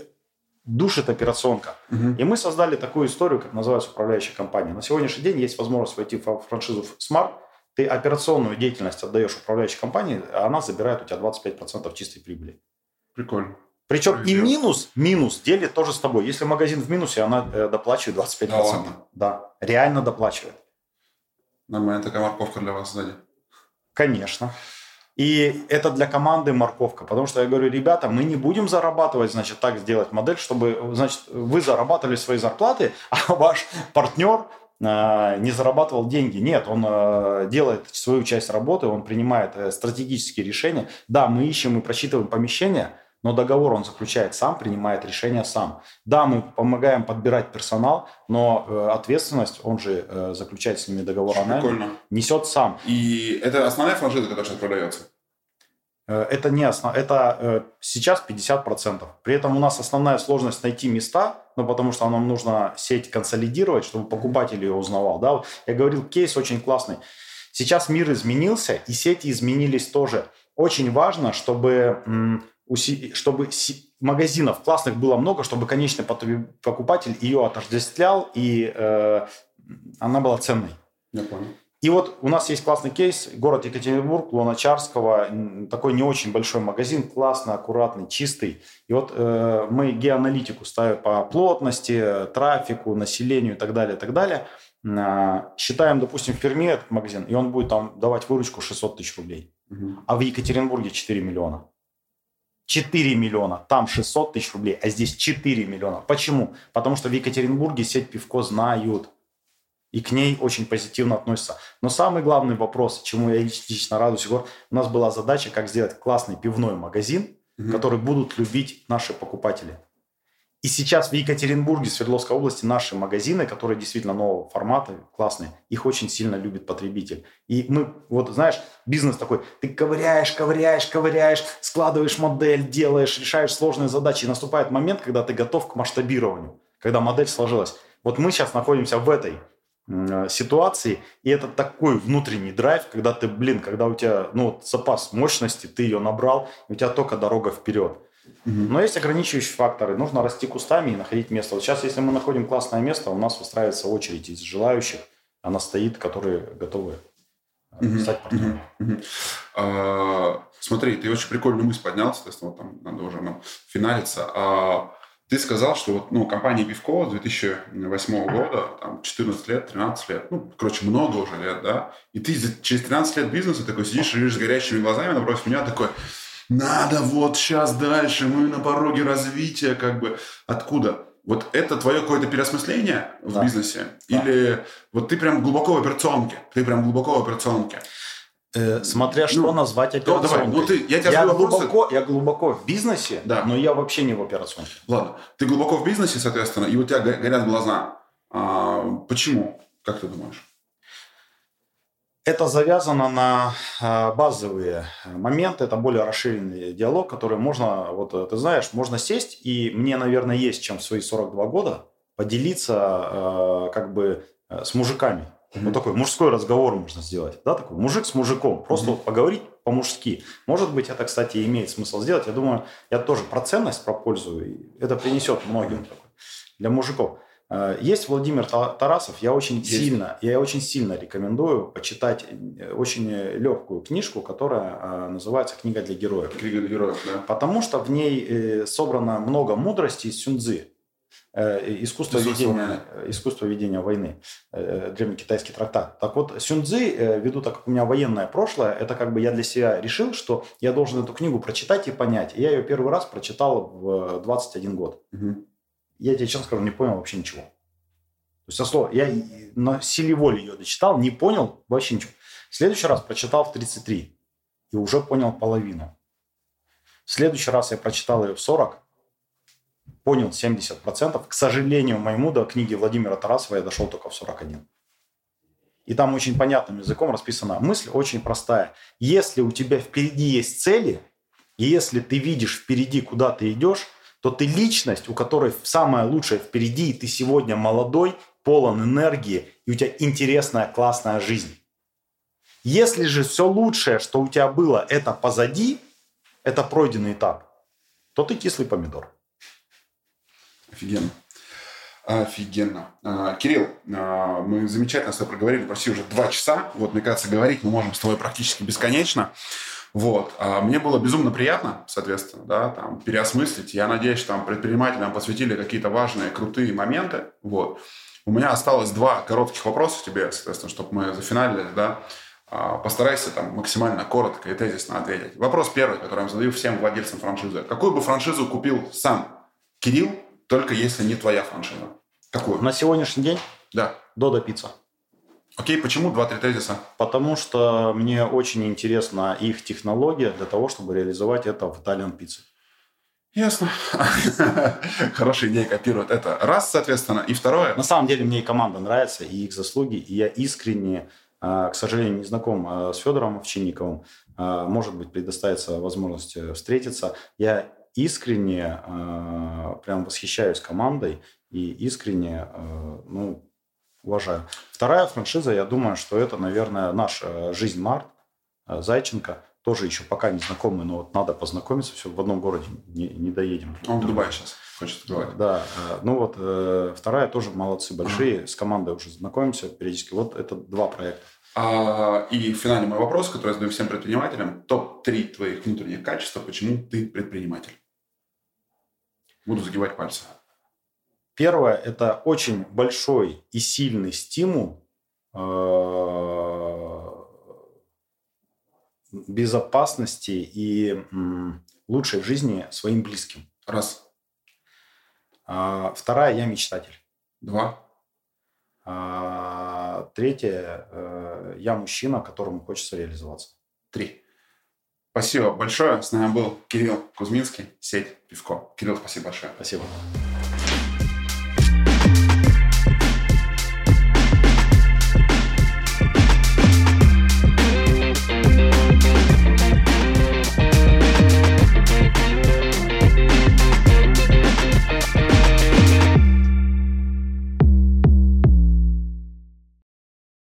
душит операционка. Угу. И мы создали такую историю, как называется управляющая компания. На сегодняшний день есть возможность войти в франшизу Smart. Ты операционную деятельность отдаешь управляющей компании, а она забирает у тебя 25% чистой прибыли. Прикольно. Причем и минус, минус делит тоже с тобой. Если магазин в минусе, она э, доплачивает 25%. Да, ладно. да, реально доплачивает. Нормальная такая морковка для вас сзади. Конечно. И это для команды морковка, потому что я говорю, ребята, мы не будем зарабатывать, значит, так сделать модель, чтобы, значит, вы зарабатывали свои зарплаты, а ваш партнер э, не зарабатывал деньги. Нет, он э, делает свою часть работы, он принимает стратегические решения. Да, мы ищем и просчитываем помещения, но договор он заключает сам, принимает решение сам. Да, мы помогаем подбирать персонал, но э, ответственность, он же э, заключает с ними договор о найме, несет сам. И это основная франшиза, которая сейчас продается? Э, это не основ... это э, сейчас 50%. При этом у нас основная сложность найти места, ну, потому что нам нужно сеть консолидировать, чтобы покупатель ее узнавал. Да? Я говорил, кейс очень классный. Сейчас мир изменился, и сети изменились тоже. Очень важно, чтобы, чтобы магазинов классных было много, чтобы конечный покупатель ее отождествлял, и э, она была ценной. Я понял. И вот у нас есть классный кейс, город Екатеринбург, Луначарского, такой не очень большой магазин, классный, аккуратный, чистый. И вот э, мы геоаналитику ставим по плотности, трафику, населению и так далее, и так далее. Э, считаем, допустим, в Перми этот магазин, и он будет там давать выручку 600 тысяч рублей. Угу. А в Екатеринбурге 4 миллиона. 4 миллиона, там 600 тысяч рублей, а здесь 4 миллиона. Почему? Потому что в Екатеринбурге сеть пивко знают и к ней очень позитивно относятся. Но самый главный вопрос, чему я лично радуюсь, Егор, у нас была задача, как сделать классный пивной магазин, угу. который будут любить наши покупатели. И сейчас в Екатеринбурге, Свердловской области наши магазины, которые действительно нового формата, классные, их очень сильно любит потребитель. И мы, вот знаешь, бизнес такой, ты ковыряешь, ковыряешь, ковыряешь, складываешь модель, делаешь, решаешь сложные задачи. И наступает момент, когда ты готов к масштабированию, когда модель сложилась. Вот мы сейчас находимся в этой Э, ситуации, и это такой внутренний драйв, когда ты, блин, когда у тебя, ну, запас мощности, ты ее набрал, у тебя только дорога вперед. Но есть ограничивающие факторы. Нужно расти кустами и находить место. Вот сейчас, если мы находим классное место, у нас выстраивается очередь из желающих. Она стоит, которые готовы угу. стать партнером. Угу. А, смотри, ты очень прикольную мысль поднял, соответственно, вот там надо уже нам финалиться. А, ты сказал, что вот, ну, компания Пивко с 2008 года, там, 14 лет, 13 лет, ну, короче, много уже лет, да, и ты через 13 лет бизнеса такой сидишь, лишь с горящими глазами напротив меня такой, надо вот сейчас дальше, мы на пороге развития, как бы, откуда? Вот это твое какое-то переосмысление в да. бизнесе? Да. Или вот ты прям глубоко в операционке? Ты прям глубоко в операционке? Э, смотря что ну, назвать операционкой. Давай, ну ты, я, тебя я, глубоко, я глубоко в бизнесе, да. но я вообще не в операционке. Ладно, ты глубоко в бизнесе, соответственно, и у тебя горят глаза. А, почему? Как ты думаешь? Это завязано на а, базовые моменты, это более расширенный диалог, который можно, вот ты знаешь, можно сесть, и мне, наверное, есть чем в свои 42 года поделиться а, как бы э, с мужиками. Mm-hmm. Вот такой мужской разговор можно сделать. Да, такой мужик с мужиком. Просто mm-hmm. вот поговорить по-мужски. Может быть, это, кстати, имеет смысл сделать. Я думаю, я тоже про ценность, про пользу. И это принесет многим такой, для мужиков. Э, есть Владимир Тарасов. Я очень Есть. сильно, я очень сильно рекомендую почитать э, очень легкую книжку, которая э, называется "Книга для героев". Книга для героев, да. Потому что в ней собрано много мудрости из Сюнзы. Э, искусство ведения, искусство ведения войны, э, древнекитайский трактат. Так вот, Сюнцзы, ввиду так как у меня военное прошлое, это как бы я для себя решил, что я должен эту книгу прочитать и понять. И я ее первый раз прочитал в 21 год. Угу. Я тебе честно скажу, не понял вообще ничего. То есть, со я на силе воли ее дочитал, не понял вообще ничего. В следующий раз прочитал в 33 и уже понял половину. В следующий раз я прочитал ее в 40 понял 70%. К сожалению, моему до книги Владимира Тарасова я дошел только в 41. И там очень понятным языком расписана мысль, очень простая. Если у тебя впереди есть цели, и если ты видишь впереди, куда ты идешь, то ты личность, у которой самое лучшее впереди, и ты сегодня молодой, полон энергии, и у тебя интересная, классная жизнь. Если же все лучшее, что у тебя было, это позади, это пройденный этап, то ты кислый помидор. Офигенно. Офигенно. А, Кирилл, а, мы замечательно с тобой проговорили почти уже два часа. Вот, мне кажется, говорить мы можем с тобой практически бесконечно. Вот. А мне было безумно приятно, соответственно, да, там, переосмыслить. Я надеюсь, что там предпринимателям посвятили какие-то важные, крутые моменты. Вот. У меня осталось два коротких вопроса тебе, соответственно, чтобы мы зафиналили, да. Постарайся там максимально коротко и тезисно ответить. Вопрос первый, который я задаю всем владельцам франшизы. Какую бы франшизу купил сам Кирилл только если не твоя франшиза. Какую? На сегодняшний день? Да. Додо Пицца. Окей, почему два-три тезиса? Потому что мне очень интересна их технология для того, чтобы реализовать это в Italian Pizza. Ясно. Хорошая идея копирует это. Раз, соответственно. И второе. На самом деле мне и команда нравится, и их заслуги. И я искренне, а, к сожалению, не знаком а, с Федором Овчинниковым. А, может быть, предоставится возможность э, встретиться. Я искренне прям восхищаюсь командой и искренне, ну, уважаю. Вторая франшиза, я думаю, что это, наверное, наша «Жизнь Март» Зайченко. Тоже еще пока не знакомый, но вот надо познакомиться. Все в одном городе не, не доедем. Он в Дубае сейчас хочет открывать. Да. Ну вот вторая тоже молодцы большие. С командой уже знакомимся периодически. Вот это два проекта. А, и финальный мой вопрос, который я задаю всем предпринимателям. Топ-3 твоих внутренних качеств, почему ты предприниматель? Буду загибать пальцы. Первое – это очень большой и сильный стимул э, безопасности и лучшей жизни своим близким. Раз. А, вторая – я мечтатель. Два. А, третье э, – я мужчина, которому хочется реализоваться. Три. Спасибо большое. С нами был Кирилл Кузьминский, сеть «Пивко». Кирилл, спасибо большое. Спасибо.